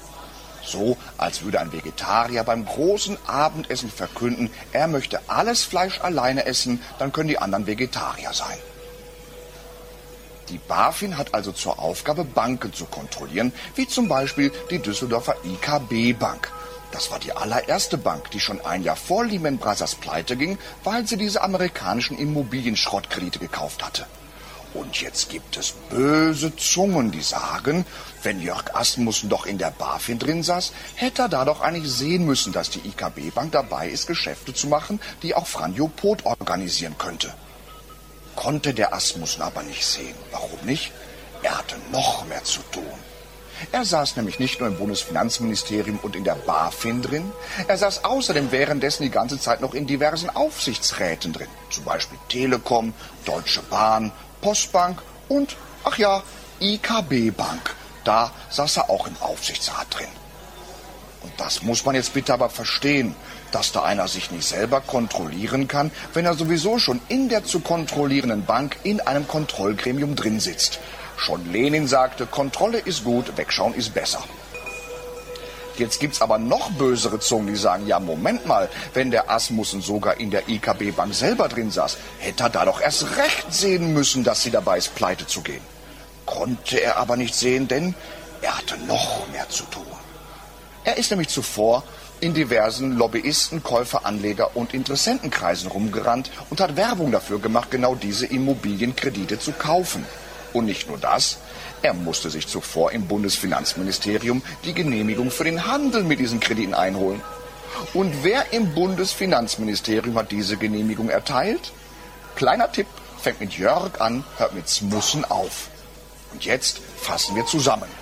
So, als würde ein Vegetarier beim großen Abendessen verkünden, er möchte alles Fleisch alleine essen, dann können die anderen Vegetarier sein. Die BaFin hat also zur Aufgabe, Banken zu kontrollieren, wie zum Beispiel die Düsseldorfer IKB Bank. Das war die allererste Bank, die schon ein Jahr vor Lehman Brothers pleite ging, weil sie diese amerikanischen Immobilienschrottkredite gekauft hatte. Und jetzt gibt es böse Zungen, die sagen, wenn Jörg Asmussen doch in der BaFin drin saß, hätte er da doch eigentlich sehen müssen, dass die IKB-Bank dabei ist, Geschäfte zu machen, die auch Franjo Pot organisieren könnte. Konnte der Asmussen aber nicht sehen. Warum nicht? Er hatte noch mehr zu tun. Er saß nämlich nicht nur im Bundesfinanzministerium und in der BaFin drin, er saß außerdem währenddessen die ganze Zeit noch in diversen Aufsichtsräten drin. Zum Beispiel Telekom, Deutsche Bahn, Postbank und, ach ja, IKB Bank. Da saß er auch im Aufsichtsrat drin. Und das muss man jetzt bitte aber verstehen, dass da einer sich nicht selber kontrollieren kann, wenn er sowieso schon in der zu kontrollierenden Bank in einem Kontrollgremium drin sitzt. Schon Lenin sagte, Kontrolle ist gut, Wegschauen ist besser. Jetzt gibt's aber noch bösere Zungen, die sagen, ja, Moment mal, wenn der Asmussen sogar in der IKB-Bank selber drin saß, hätte er da doch erst recht sehen müssen, dass sie dabei ist, pleite zu gehen. Konnte er aber nicht sehen, denn er hatte noch mehr zu tun. Er ist nämlich zuvor in diversen Lobbyisten, Käufer, Anleger und Interessentenkreisen rumgerannt und hat Werbung dafür gemacht, genau diese Immobilienkredite zu kaufen. Und nicht nur das, er musste sich zuvor im Bundesfinanzministerium die Genehmigung für den Handel mit diesen Krediten einholen. Und wer im Bundesfinanzministerium hat diese Genehmigung erteilt? Kleiner Tipp, fängt mit Jörg an, hört mit Smussen auf. Und jetzt fassen wir zusammen.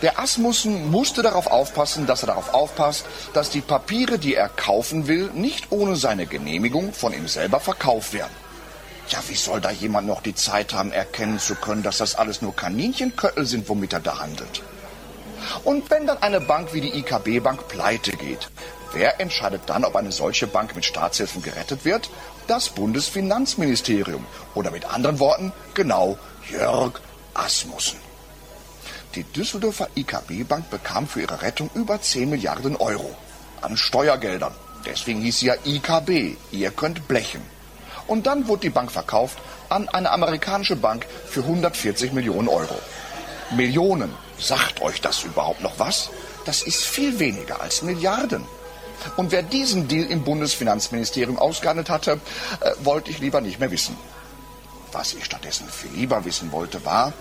Der Asmussen musste darauf aufpassen, dass er darauf aufpasst, dass die Papiere, die er kaufen will, nicht ohne seine Genehmigung von ihm selber verkauft werden. Ja, wie soll da jemand noch die Zeit haben, erkennen zu können, dass das alles nur Kaninchenköttel sind, womit er da handelt? Und wenn dann eine Bank wie die IKB-Bank pleite geht, wer entscheidet dann, ob eine solche Bank mit Staatshilfen gerettet wird? Das Bundesfinanzministerium. Oder mit anderen Worten, genau Jörg Asmussen. Die Düsseldorfer IKB-Bank bekam für ihre Rettung über 10 Milliarden Euro an Steuergeldern. Deswegen hieß sie ja IKB. Ihr könnt blechen. Und dann wurde die Bank verkauft an eine amerikanische Bank für 140 Millionen Euro. Millionen. Sagt euch das überhaupt noch was? Das ist viel weniger als Milliarden. Und wer diesen Deal im Bundesfinanzministerium ausgehandelt hatte, äh, wollte ich lieber nicht mehr wissen. Was ich stattdessen viel lieber wissen wollte, war,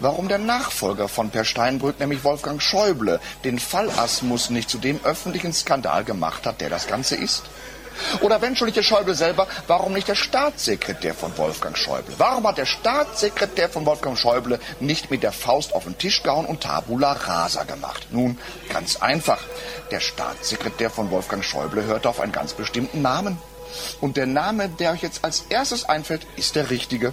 warum der Nachfolger von Per Steinbrück, nämlich Wolfgang Schäuble, den Fall Asmus nicht zu dem öffentlichen Skandal gemacht hat, der das Ganze ist. Oder wenn schon nicht der Schäuble selber, warum nicht der Staatssekretär von Wolfgang Schäuble? Warum hat der Staatssekretär von Wolfgang Schäuble nicht mit der Faust auf den Tisch gehauen und Tabula Rasa gemacht? Nun, ganz einfach. Der Staatssekretär von Wolfgang Schäuble hörte auf einen ganz bestimmten Namen. Und der Name, der euch jetzt als erstes einfällt, ist der richtige.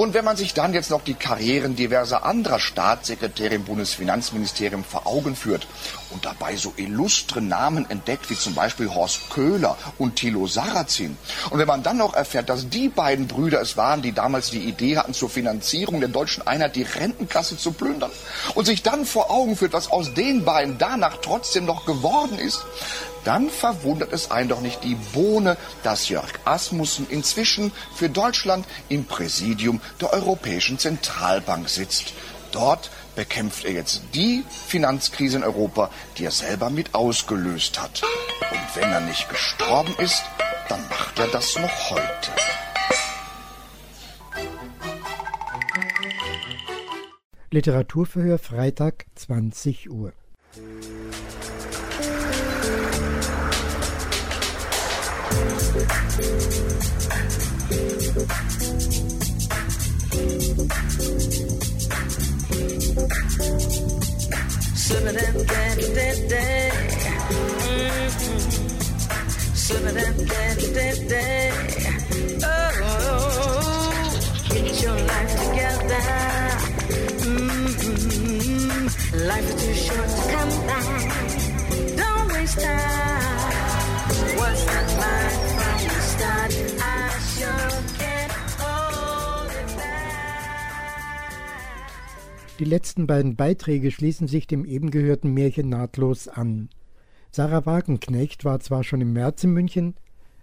Und wenn man sich dann jetzt noch die Karrieren diverser anderer Staatssekretäre im Bundesfinanzministerium vor Augen führt und dabei so illustre Namen entdeckt wie zum Beispiel Horst Köhler und Thilo Sarrazin. Und wenn man dann noch erfährt, dass die beiden Brüder es waren, die damals die Idee hatten, zur Finanzierung der deutschen Einheit die Rentenkasse zu plündern und sich dann vor Augen führt, was aus den beiden danach trotzdem noch geworden ist, dann verwundert es einen doch nicht die Bohne, dass Jörg Asmussen inzwischen für Deutschland im Präsidium der Europäischen Zentralbank sitzt. Dort bekämpft er jetzt die Finanzkrise in Europa, die er selber mit ausgelöst hat. Und wenn er nicht gestorben ist, dann macht er das noch heute. Literaturverhör Freitag 20 Uhr. Oh, get your life together. Mm-hmm. Life is too short to come back. Don't waste time. Die letzten beiden Beiträge schließen sich dem eben gehörten Märchen nahtlos an. Sarah Wagenknecht war zwar schon im März in München,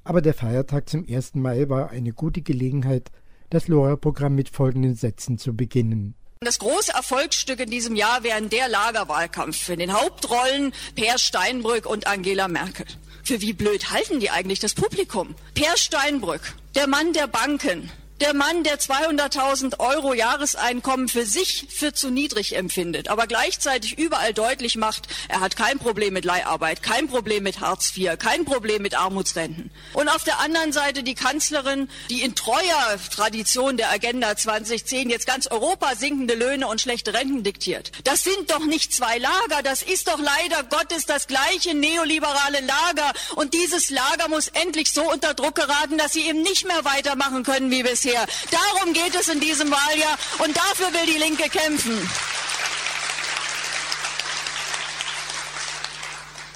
aber der Feiertag zum 1. Mai war eine gute Gelegenheit, das Lora-Programm mit folgenden Sätzen zu beginnen. Das große Erfolgsstück in diesem Jahr wären der Lagerwahlkampf in den Hauptrollen Per Steinbrück und Angela Merkel. Für wie blöd halten die eigentlich das Publikum? Per Steinbrück, der Mann der Banken, der Mann, der 200.000 Euro Jahreseinkommen für sich für zu niedrig empfindet, aber gleichzeitig überall deutlich macht, er hat kein Problem mit Leiharbeit, kein Problem mit Hartz IV, kein Problem mit Armutsrenten. Und auf der anderen Seite die Kanzlerin, die in treuer Tradition der Agenda 2010 jetzt ganz Europa sinkende Löhne und schlechte Renten diktiert. Das sind doch nicht zwei Lager, das ist doch leider Gottes das gleiche neoliberale Lager. Und dieses Lager muss endlich so unter Druck geraten, dass sie eben nicht mehr weitermachen können wie bisher bisher. Darum geht es in diesem Wahljahr und dafür will die Linke kämpfen.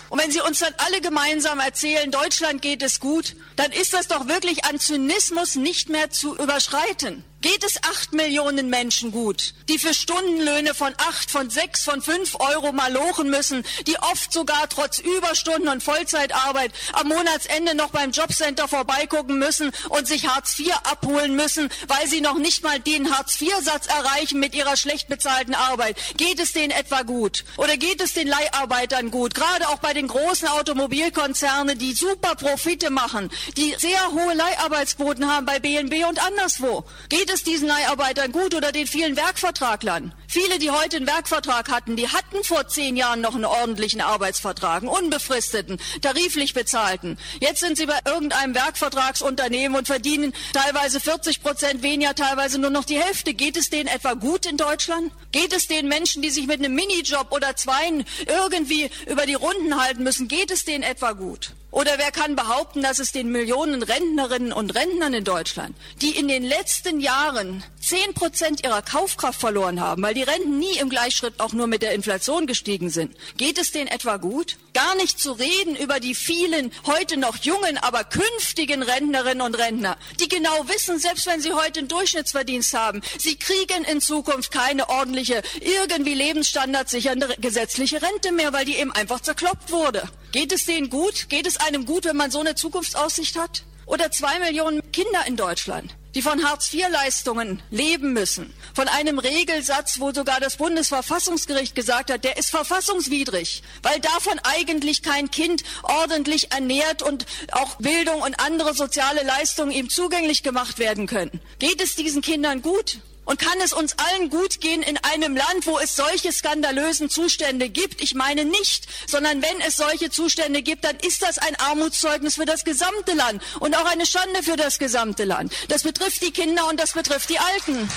Und wenn Sie uns dann alle gemeinsam erzählen, Deutschland geht es gut, dann ist das doch wirklich an Zynismus nicht mehr zu überschreiten. Geht es acht Millionen Menschen gut, die für Stundenlöhne von acht, von sechs, von fünf Euro mal lochen müssen, die oft sogar trotz Überstunden und Vollzeitarbeit am Monatsende noch beim Jobcenter vorbeigucken müssen und sich Hartz IV abholen müssen, weil sie noch nicht mal den Hartz IV-Satz erreichen mit ihrer schlecht bezahlten Arbeit? Geht es denen etwa gut? Oder geht es den Leiharbeitern gut? Gerade auch bei den großen Automobilkonzernen, die super Profite machen, die sehr hohe Leiharbeitsquoten haben bei BNB und anderswo. Geht es diesen Leiharbeitern gut oder den vielen Werkvertraglern? Viele, die heute einen Werkvertrag hatten, die hatten vor zehn Jahren noch einen ordentlichen Arbeitsvertrag, einen unbefristeten, tariflich bezahlten. Jetzt sind sie bei irgendeinem Werkvertragsunternehmen und verdienen teilweise 40 Prozent weniger, teilweise nur noch die Hälfte. Geht es denen etwa gut in Deutschland? Geht es den Menschen, die sich mit einem Minijob oder zweien irgendwie über die Runden halten müssen, geht es denen etwa gut? Oder wer kann behaupten, dass es den Millionen Rentnerinnen und Rentnern in Deutschland, die in den letzten Jahren zehn Prozent ihrer Kaufkraft verloren haben, weil die Renten nie im Gleichschritt auch nur mit der Inflation gestiegen sind, geht es denen etwa gut? Gar nicht zu reden über die vielen heute noch jungen, aber künftigen Rentnerinnen und Rentner, die genau wissen, selbst wenn sie heute einen Durchschnittsverdienst haben, sie kriegen in Zukunft keine ordentliche, irgendwie lebensstandardsichernde gesetzliche Rente mehr, weil die eben einfach zerkloppt wurde. Geht es denen gut? Geht es einem gut, wenn man so eine Zukunftsaussicht hat? Oder zwei Millionen Kinder in Deutschland, die von Hartz-IV-Leistungen leben müssen, von einem Regelsatz, wo sogar das Bundesverfassungsgericht gesagt hat, der ist verfassungswidrig, weil davon eigentlich kein Kind ordentlich ernährt und auch Bildung und andere soziale Leistungen ihm zugänglich gemacht werden können. Geht es diesen Kindern gut? Und kann es uns allen gut gehen in einem Land, wo es solche skandalösen Zustände gibt? Ich meine nicht, sondern wenn es solche Zustände gibt, dann ist das ein Armutszeugnis für das gesamte Land und auch eine Schande für das gesamte Land. Das betrifft die Kinder und das betrifft die Alten.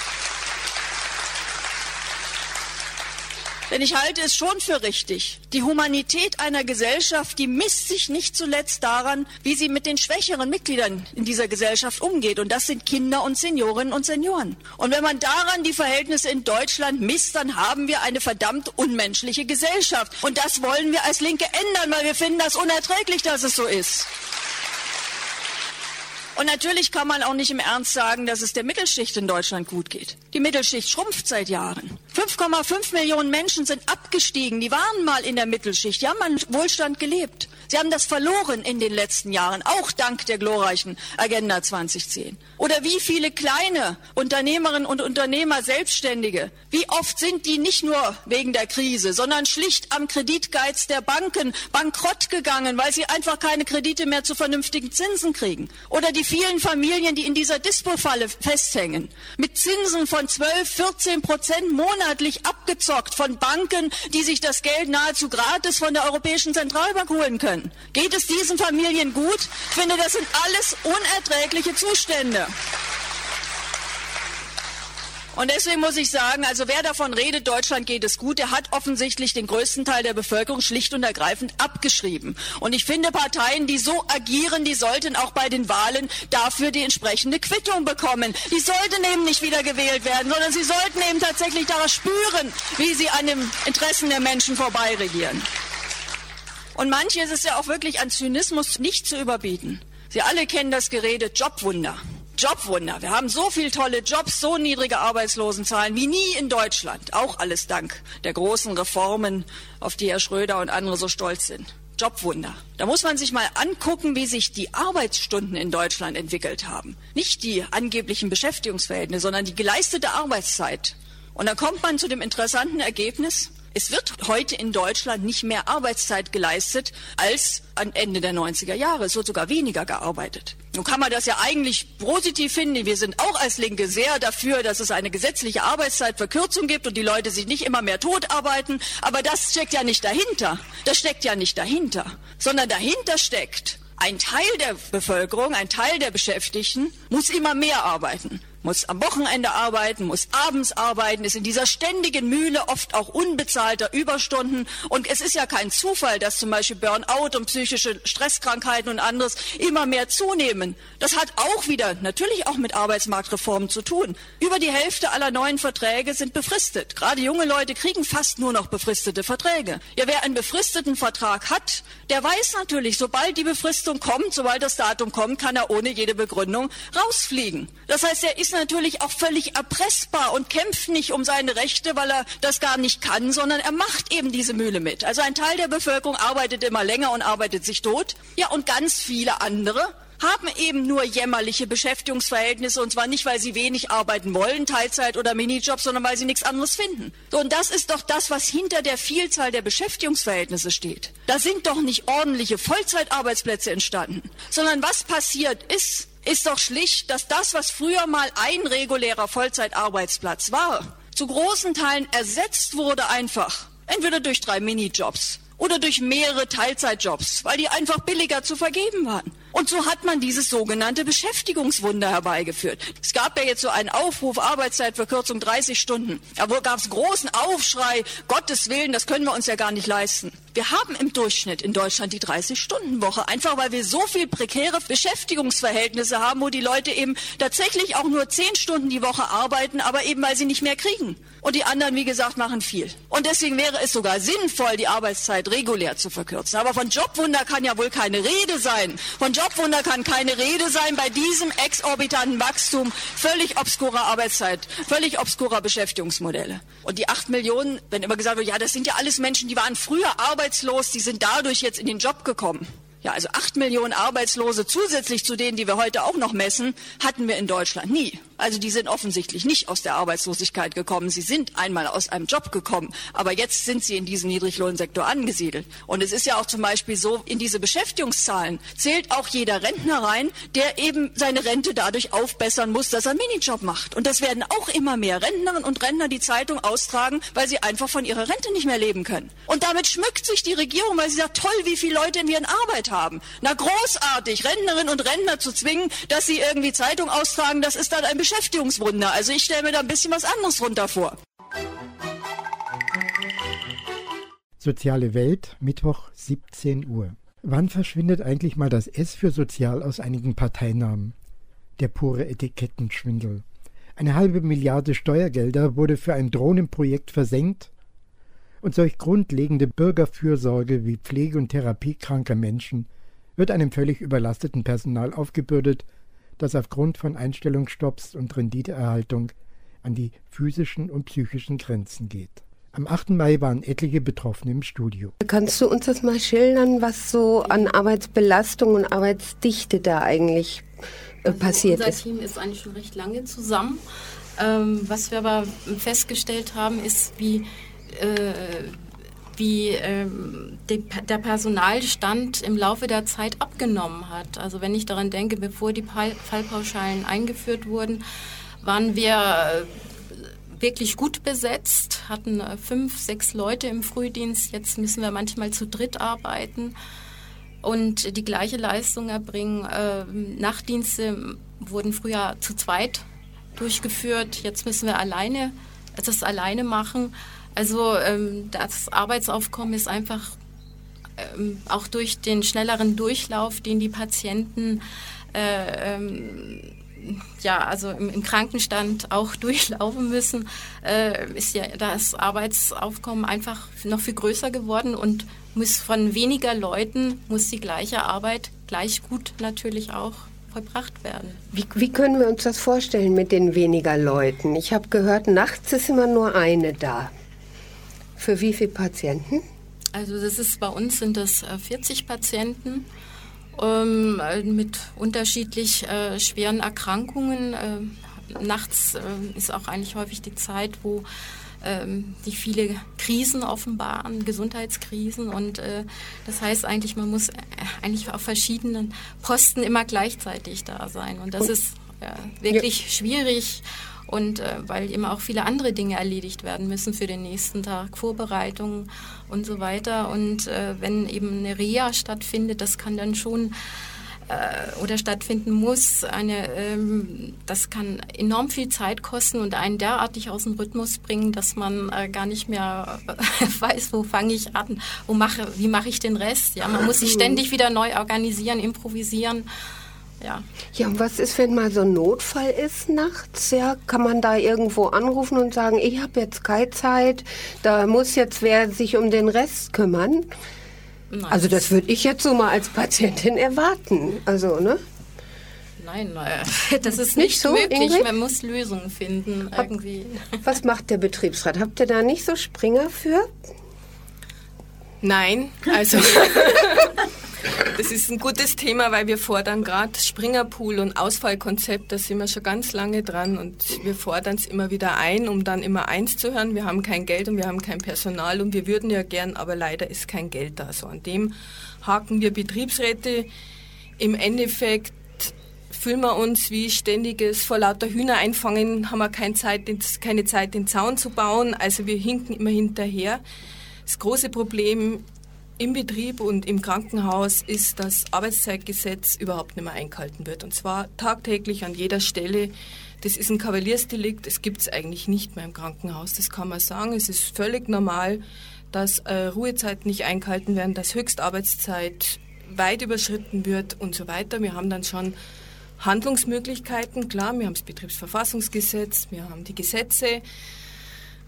Denn ich halte es schon für richtig. Die Humanität einer Gesellschaft, die misst sich nicht zuletzt daran, wie sie mit den schwächeren Mitgliedern in dieser Gesellschaft umgeht. Und das sind Kinder und Seniorinnen und Senioren. Und wenn man daran die Verhältnisse in Deutschland misst, dann haben wir eine verdammt unmenschliche Gesellschaft. Und das wollen wir als Linke ändern, weil wir finden das unerträglich, dass es so ist. Und natürlich kann man auch nicht im Ernst sagen, dass es der Mittelschicht in Deutschland gut geht. Die Mittelschicht schrumpft seit Jahren. 5,5 Millionen Menschen sind abgestiegen. Die waren mal in der Mittelschicht. Die haben an Wohlstand gelebt. Sie haben das verloren in den letzten Jahren, auch dank der glorreichen Agenda 2010. Oder wie viele kleine Unternehmerinnen und Unternehmer, Selbstständige, wie oft sind die nicht nur wegen der Krise, sondern schlicht am Kreditgeiz der Banken bankrott gegangen, weil sie einfach keine Kredite mehr zu vernünftigen Zinsen kriegen. Oder die vielen Familien, die in dieser Dispo-Falle festhängen, mit Zinsen von 12, 14 Prozent monatlich abgezockt von Banken, die sich das Geld nahezu gratis von der Europäischen Zentralbank holen können. Geht es diesen Familien gut? Ich finde, das sind alles unerträgliche Zustände. Und deswegen muss ich sagen, also wer davon redet, Deutschland geht es gut, der hat offensichtlich den größten Teil der Bevölkerung schlicht und ergreifend abgeschrieben. Und ich finde, Parteien, die so agieren, die sollten auch bei den Wahlen dafür die entsprechende Quittung bekommen. Die sollten eben nicht wieder gewählt werden, sondern sie sollten eben tatsächlich daraus spüren, wie sie an den Interessen der Menschen vorbeiregieren. Und manches ist ja auch wirklich an Zynismus nicht zu überbieten. Sie alle kennen das Gerede Jobwunder. Jobwunder. Wir haben so viele tolle Jobs, so niedrige Arbeitslosenzahlen wie nie in Deutschland. Auch alles dank der großen Reformen, auf die Herr Schröder und andere so stolz sind. Jobwunder. Da muss man sich mal angucken, wie sich die Arbeitsstunden in Deutschland entwickelt haben. Nicht die angeblichen Beschäftigungsverhältnisse, sondern die geleistete Arbeitszeit. Und dann kommt man zu dem interessanten Ergebnis, es wird heute in Deutschland nicht mehr Arbeitszeit geleistet als am Ende der 90er Jahre. Es wird sogar weniger gearbeitet. Nun kann man das ja eigentlich positiv finden. Wir sind auch als Linke sehr dafür, dass es eine gesetzliche Arbeitszeitverkürzung gibt und die Leute sich nicht immer mehr tot arbeiten. Aber das steckt ja nicht dahinter. Das steckt ja nicht dahinter. Sondern dahinter steckt, ein Teil der Bevölkerung, ein Teil der Beschäftigten muss immer mehr arbeiten muss am Wochenende arbeiten, muss abends arbeiten, ist in dieser ständigen Mühle oft auch unbezahlter Überstunden. Und es ist ja kein Zufall, dass zum Beispiel Burnout und psychische Stresskrankheiten und anderes immer mehr zunehmen. Das hat auch wieder natürlich auch mit Arbeitsmarktreformen zu tun. Über die Hälfte aller neuen Verträge sind befristet. Gerade junge Leute kriegen fast nur noch befristete Verträge. Ja, wer einen befristeten Vertrag hat, der weiß natürlich, sobald die Befristung kommt, sobald das Datum kommt, kann er ohne jede Begründung rausfliegen. Das heißt, er ist natürlich auch völlig erpressbar und kämpft nicht um seine Rechte, weil er das gar nicht kann, sondern er macht eben diese Mühle mit. Also ein Teil der Bevölkerung arbeitet immer länger und arbeitet sich tot. Ja, und ganz viele andere haben eben nur jämmerliche Beschäftigungsverhältnisse und zwar nicht, weil sie wenig arbeiten wollen, Teilzeit oder Minijobs, sondern weil sie nichts anderes finden. Und das ist doch das, was hinter der Vielzahl der Beschäftigungsverhältnisse steht. Da sind doch nicht ordentliche Vollzeitarbeitsplätze entstanden, sondern was passiert ist, ist doch schlicht, dass das, was früher mal ein regulärer Vollzeitarbeitsplatz war, zu großen Teilen ersetzt wurde einfach. Entweder durch drei Minijobs oder durch mehrere Teilzeitjobs, weil die einfach billiger zu vergeben waren. Und so hat man dieses sogenannte Beschäftigungswunder herbeigeführt. Es gab ja jetzt so einen Aufruf, Arbeitszeitverkürzung 30 Stunden. Da gab es großen Aufschrei, Gottes Willen, das können wir uns ja gar nicht leisten. Wir haben im Durchschnitt in Deutschland die 30-Stunden-Woche, einfach weil wir so viel prekäre Beschäftigungsverhältnisse haben, wo die Leute eben tatsächlich auch nur 10 Stunden die Woche arbeiten, aber eben weil sie nicht mehr kriegen. Und die anderen, wie gesagt, machen viel. Und deswegen wäre es sogar sinnvoll, die Arbeitszeit regulär zu verkürzen. Aber von Jobwunder kann ja wohl keine Rede sein. Von Jobwunder kann keine Rede sein bei diesem exorbitanten Wachstum völlig obskurer Arbeitszeit, völlig obskurer Beschäftigungsmodelle. Und die acht Millionen, wenn immer gesagt wird, ja, das sind ja alles Menschen, die waren früher arbeitslos, die sind dadurch jetzt in den Job gekommen. Ja, also acht Millionen Arbeitslose zusätzlich zu denen, die wir heute auch noch messen, hatten wir in Deutschland nie. Also die sind offensichtlich nicht aus der Arbeitslosigkeit gekommen. Sie sind einmal aus einem Job gekommen, aber jetzt sind sie in diesem Niedriglohnsektor angesiedelt. Und es ist ja auch zum Beispiel so, in diese Beschäftigungszahlen zählt auch jeder Rentner rein, der eben seine Rente dadurch aufbessern muss, dass er einen Minijob macht. Und das werden auch immer mehr Rentnerinnen und Rentner die Zeitung austragen, weil sie einfach von ihrer Rente nicht mehr leben können. Und damit schmückt sich die Regierung, weil sie sagt, toll, wie viele Leute wir in Arbeit haben. Na großartig, Rentnerinnen und Rentner zu zwingen, dass sie irgendwie Zeitung austragen, das ist dann ein Beschäftigungswunder. Also ich stelle mir da ein bisschen was anderes runter vor. Soziale Welt, Mittwoch 17 Uhr. Wann verschwindet eigentlich mal das S für sozial aus einigen Parteinamen? Der pure Etikettenschwindel. Eine halbe Milliarde Steuergelder wurde für ein Drohnenprojekt versenkt und solch grundlegende Bürgerfürsorge wie Pflege und Therapie kranker Menschen wird einem völlig überlasteten Personal aufgebürdet, das aufgrund von Einstellungsstopps und Renditeerhaltung an die physischen und psychischen Grenzen geht. Am 8. Mai waren etliche Betroffene im Studio. Kannst du uns das mal schildern, was so an Arbeitsbelastung und Arbeitsdichte da eigentlich äh, passiert unser ist? Team ist eigentlich schon recht lange zusammen. Ähm, was wir aber festgestellt haben, ist, wie, äh, wie ähm, die, der Personalstand im Laufe der Zeit abgenommen hat. Also wenn ich daran denke, bevor die Fallpauschalen eingeführt wurden, waren wir äh, wirklich gut besetzt, hatten äh, fünf, sechs Leute im Frühdienst. Jetzt müssen wir manchmal zu dritt arbeiten und die gleiche Leistung erbringen. Äh, Nachtdienste wurden früher zu zweit durchgeführt. Jetzt müssen wir alleine das alleine machen. Also ähm, das Arbeitsaufkommen ist einfach ähm, auch durch den schnelleren Durchlauf, den die Patienten äh, ähm, ja, also im, im, Krankenstand auch durchlaufen müssen, äh, ist ja das Arbeitsaufkommen einfach noch viel größer geworden und muss von weniger Leuten muss die gleiche Arbeit gleich gut natürlich auch vollbracht werden. Wie, wie können wir uns das vorstellen mit den weniger Leuten? Ich habe gehört, nachts ist immer nur eine da. Für wie viele Patienten? Also das ist bei uns sind das äh, 40 Patienten ähm, äh, mit unterschiedlich äh, schweren Erkrankungen. Äh, nachts äh, ist auch eigentlich häufig die Zeit, wo ähm, sich viele Krisen offenbaren, Gesundheitskrisen. Und äh, das heißt eigentlich, man muss äh, eigentlich auf verschiedenen Posten immer gleichzeitig da sein. Und das Und- ist äh, wirklich schwierig. Und äh, weil immer auch viele andere Dinge erledigt werden müssen für den nächsten Tag, Vorbereitungen und so weiter. Und äh, wenn eben eine Reha stattfindet, das kann dann schon äh, oder stattfinden muss, eine, ähm, das kann enorm viel Zeit kosten und einen derartig aus dem Rhythmus bringen, dass man äh, gar nicht mehr weiß, wo fange ich an, wo mache, wie mache ich den Rest. Ja, man muss sich ständig wieder neu organisieren, improvisieren. Ja. Ja, und was ist, wenn mal so ein Notfall ist nachts? Ja, kann man da irgendwo anrufen und sagen, ich habe jetzt keine Zeit, da muss jetzt wer sich um den Rest kümmern? Nein. Also das würde ich jetzt so mal als Patientin erwarten. Also, ne? Nein, äh, das ist Nicht nicht, so, möglich. Ingrid? Man muss Lösungen finden irgendwie. Was macht der Betriebsrat? Habt ihr da nicht so Springer für? Nein, also das ist ein gutes Thema, weil wir fordern gerade Springerpool und Ausfallkonzept, da sind wir schon ganz lange dran und wir fordern es immer wieder ein, um dann immer eins zu hören, wir haben kein Geld und wir haben kein Personal und wir würden ja gern, aber leider ist kein Geld da. So an dem haken wir Betriebsräte. Im Endeffekt fühlen wir uns wie ständiges vor lauter Hühner einfangen, haben wir keine Zeit, keine Zeit, den Zaun zu bauen, also wir hinken immer hinterher. Das große Problem im Betrieb und im Krankenhaus ist, dass Arbeitszeitgesetz überhaupt nicht mehr eingehalten wird. Und zwar tagtäglich an jeder Stelle. Das ist ein Kavaliersdelikt, das gibt es eigentlich nicht mehr im Krankenhaus. Das kann man sagen. Es ist völlig normal, dass äh, Ruhezeiten nicht eingehalten werden, dass Höchstarbeitszeit weit überschritten wird und so weiter. Wir haben dann schon Handlungsmöglichkeiten. Klar, wir haben das Betriebsverfassungsgesetz, wir haben die Gesetze.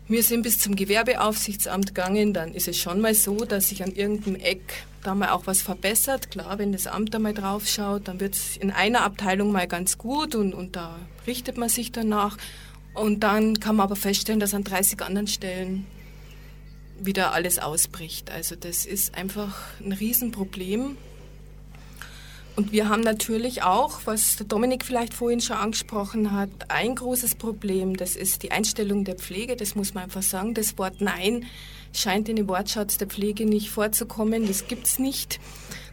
Wir sind bis zum Gewerbeaufsichtsamt gegangen, dann ist es schon mal so, dass sich an irgendeinem Eck da mal auch was verbessert. Klar, wenn das Amt da mal drauf schaut, dann wird es in einer Abteilung mal ganz gut und, und da richtet man sich danach. Und dann kann man aber feststellen, dass an 30 anderen Stellen wieder alles ausbricht. Also das ist einfach ein Riesenproblem. Und wir haben natürlich auch, was der Dominik vielleicht vorhin schon angesprochen hat, ein großes Problem. Das ist die Einstellung der Pflege. Das muss man einfach sagen. Das Wort Nein scheint in den Wortschatz der Pflege nicht vorzukommen. Das gibt's nicht.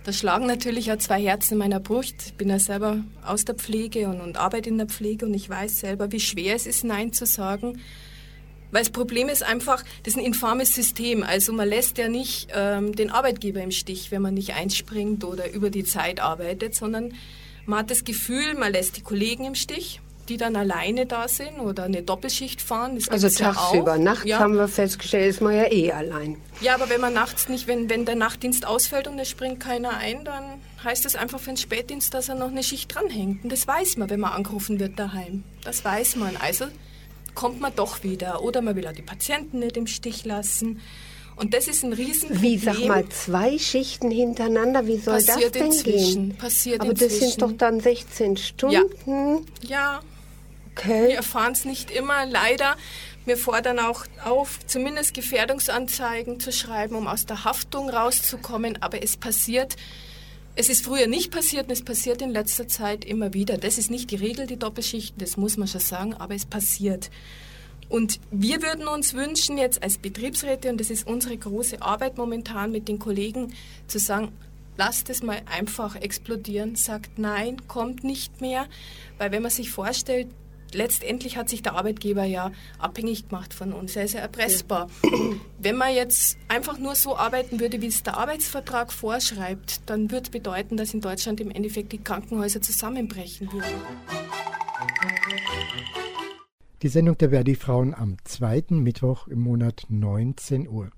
Da schlagen natürlich auch zwei Herzen in meiner Brust. Ich bin ja selber aus der Pflege und, und arbeite in der Pflege und ich weiß selber, wie schwer es ist, Nein zu sagen. Weil das Problem ist einfach, das ist ein infames System. Also man lässt ja nicht ähm, den Arbeitgeber im Stich, wenn man nicht einspringt oder über die Zeit arbeitet, sondern man hat das Gefühl, man lässt die Kollegen im Stich, die dann alleine da sind oder eine Doppelschicht fahren. Also ja tagsüber. auch. Nachts ja. haben wir festgestellt, ist man ja eh allein. Ja, aber wenn man nachts nicht, wenn, wenn der Nachtdienst ausfällt und es springt keiner ein, dann heißt das einfach für den Spätdienst, dass er noch eine Schicht dranhängt. Und das weiß man, wenn man angerufen wird daheim. Das weiß man. Also kommt man doch wieder. Oder man will auch die Patienten nicht im Stich lassen. Und das ist ein Riesenproblem. Wie, sag mal, zwei Schichten hintereinander, wie soll Passiert das denn inzwischen, gehen? passiert Aber das inzwischen. sind doch dann 16 Stunden. Ja. Okay. Wir erfahren es nicht immer, leider. Wir fordern auch auf, zumindest Gefährdungsanzeigen zu schreiben, um aus der Haftung rauszukommen. Aber es passiert, es ist früher nicht passiert und es passiert in letzter Zeit immer wieder. Das ist nicht die Regel, die Doppelschichten, das muss man schon sagen, aber es passiert. Und wir würden uns wünschen, jetzt als Betriebsräte, und das ist unsere große Arbeit momentan mit den Kollegen, zu sagen, lasst es mal einfach explodieren, sagt nein, kommt nicht mehr. Weil wenn man sich vorstellt, letztendlich hat sich der Arbeitgeber ja abhängig gemacht von uns. Er ist ja erpressbar. Wenn man jetzt einfach nur so arbeiten würde, wie es der Arbeitsvertrag vorschreibt, dann würde es bedeuten, dass in Deutschland im Endeffekt die Krankenhäuser zusammenbrechen würden. Die Sendung der Verdi-Frauen am zweiten Mittwoch im Monat 19 Uhr.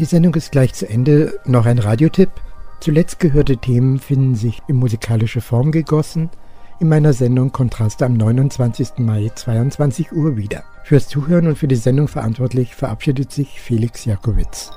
Die Sendung ist gleich zu Ende. Noch ein Radiotipp. Zuletzt gehörte Themen finden sich in musikalische Form gegossen in meiner Sendung Kontraste am 29. Mai 22 Uhr wieder. Fürs Zuhören und für die Sendung verantwortlich verabschiedet sich Felix Jakowitz.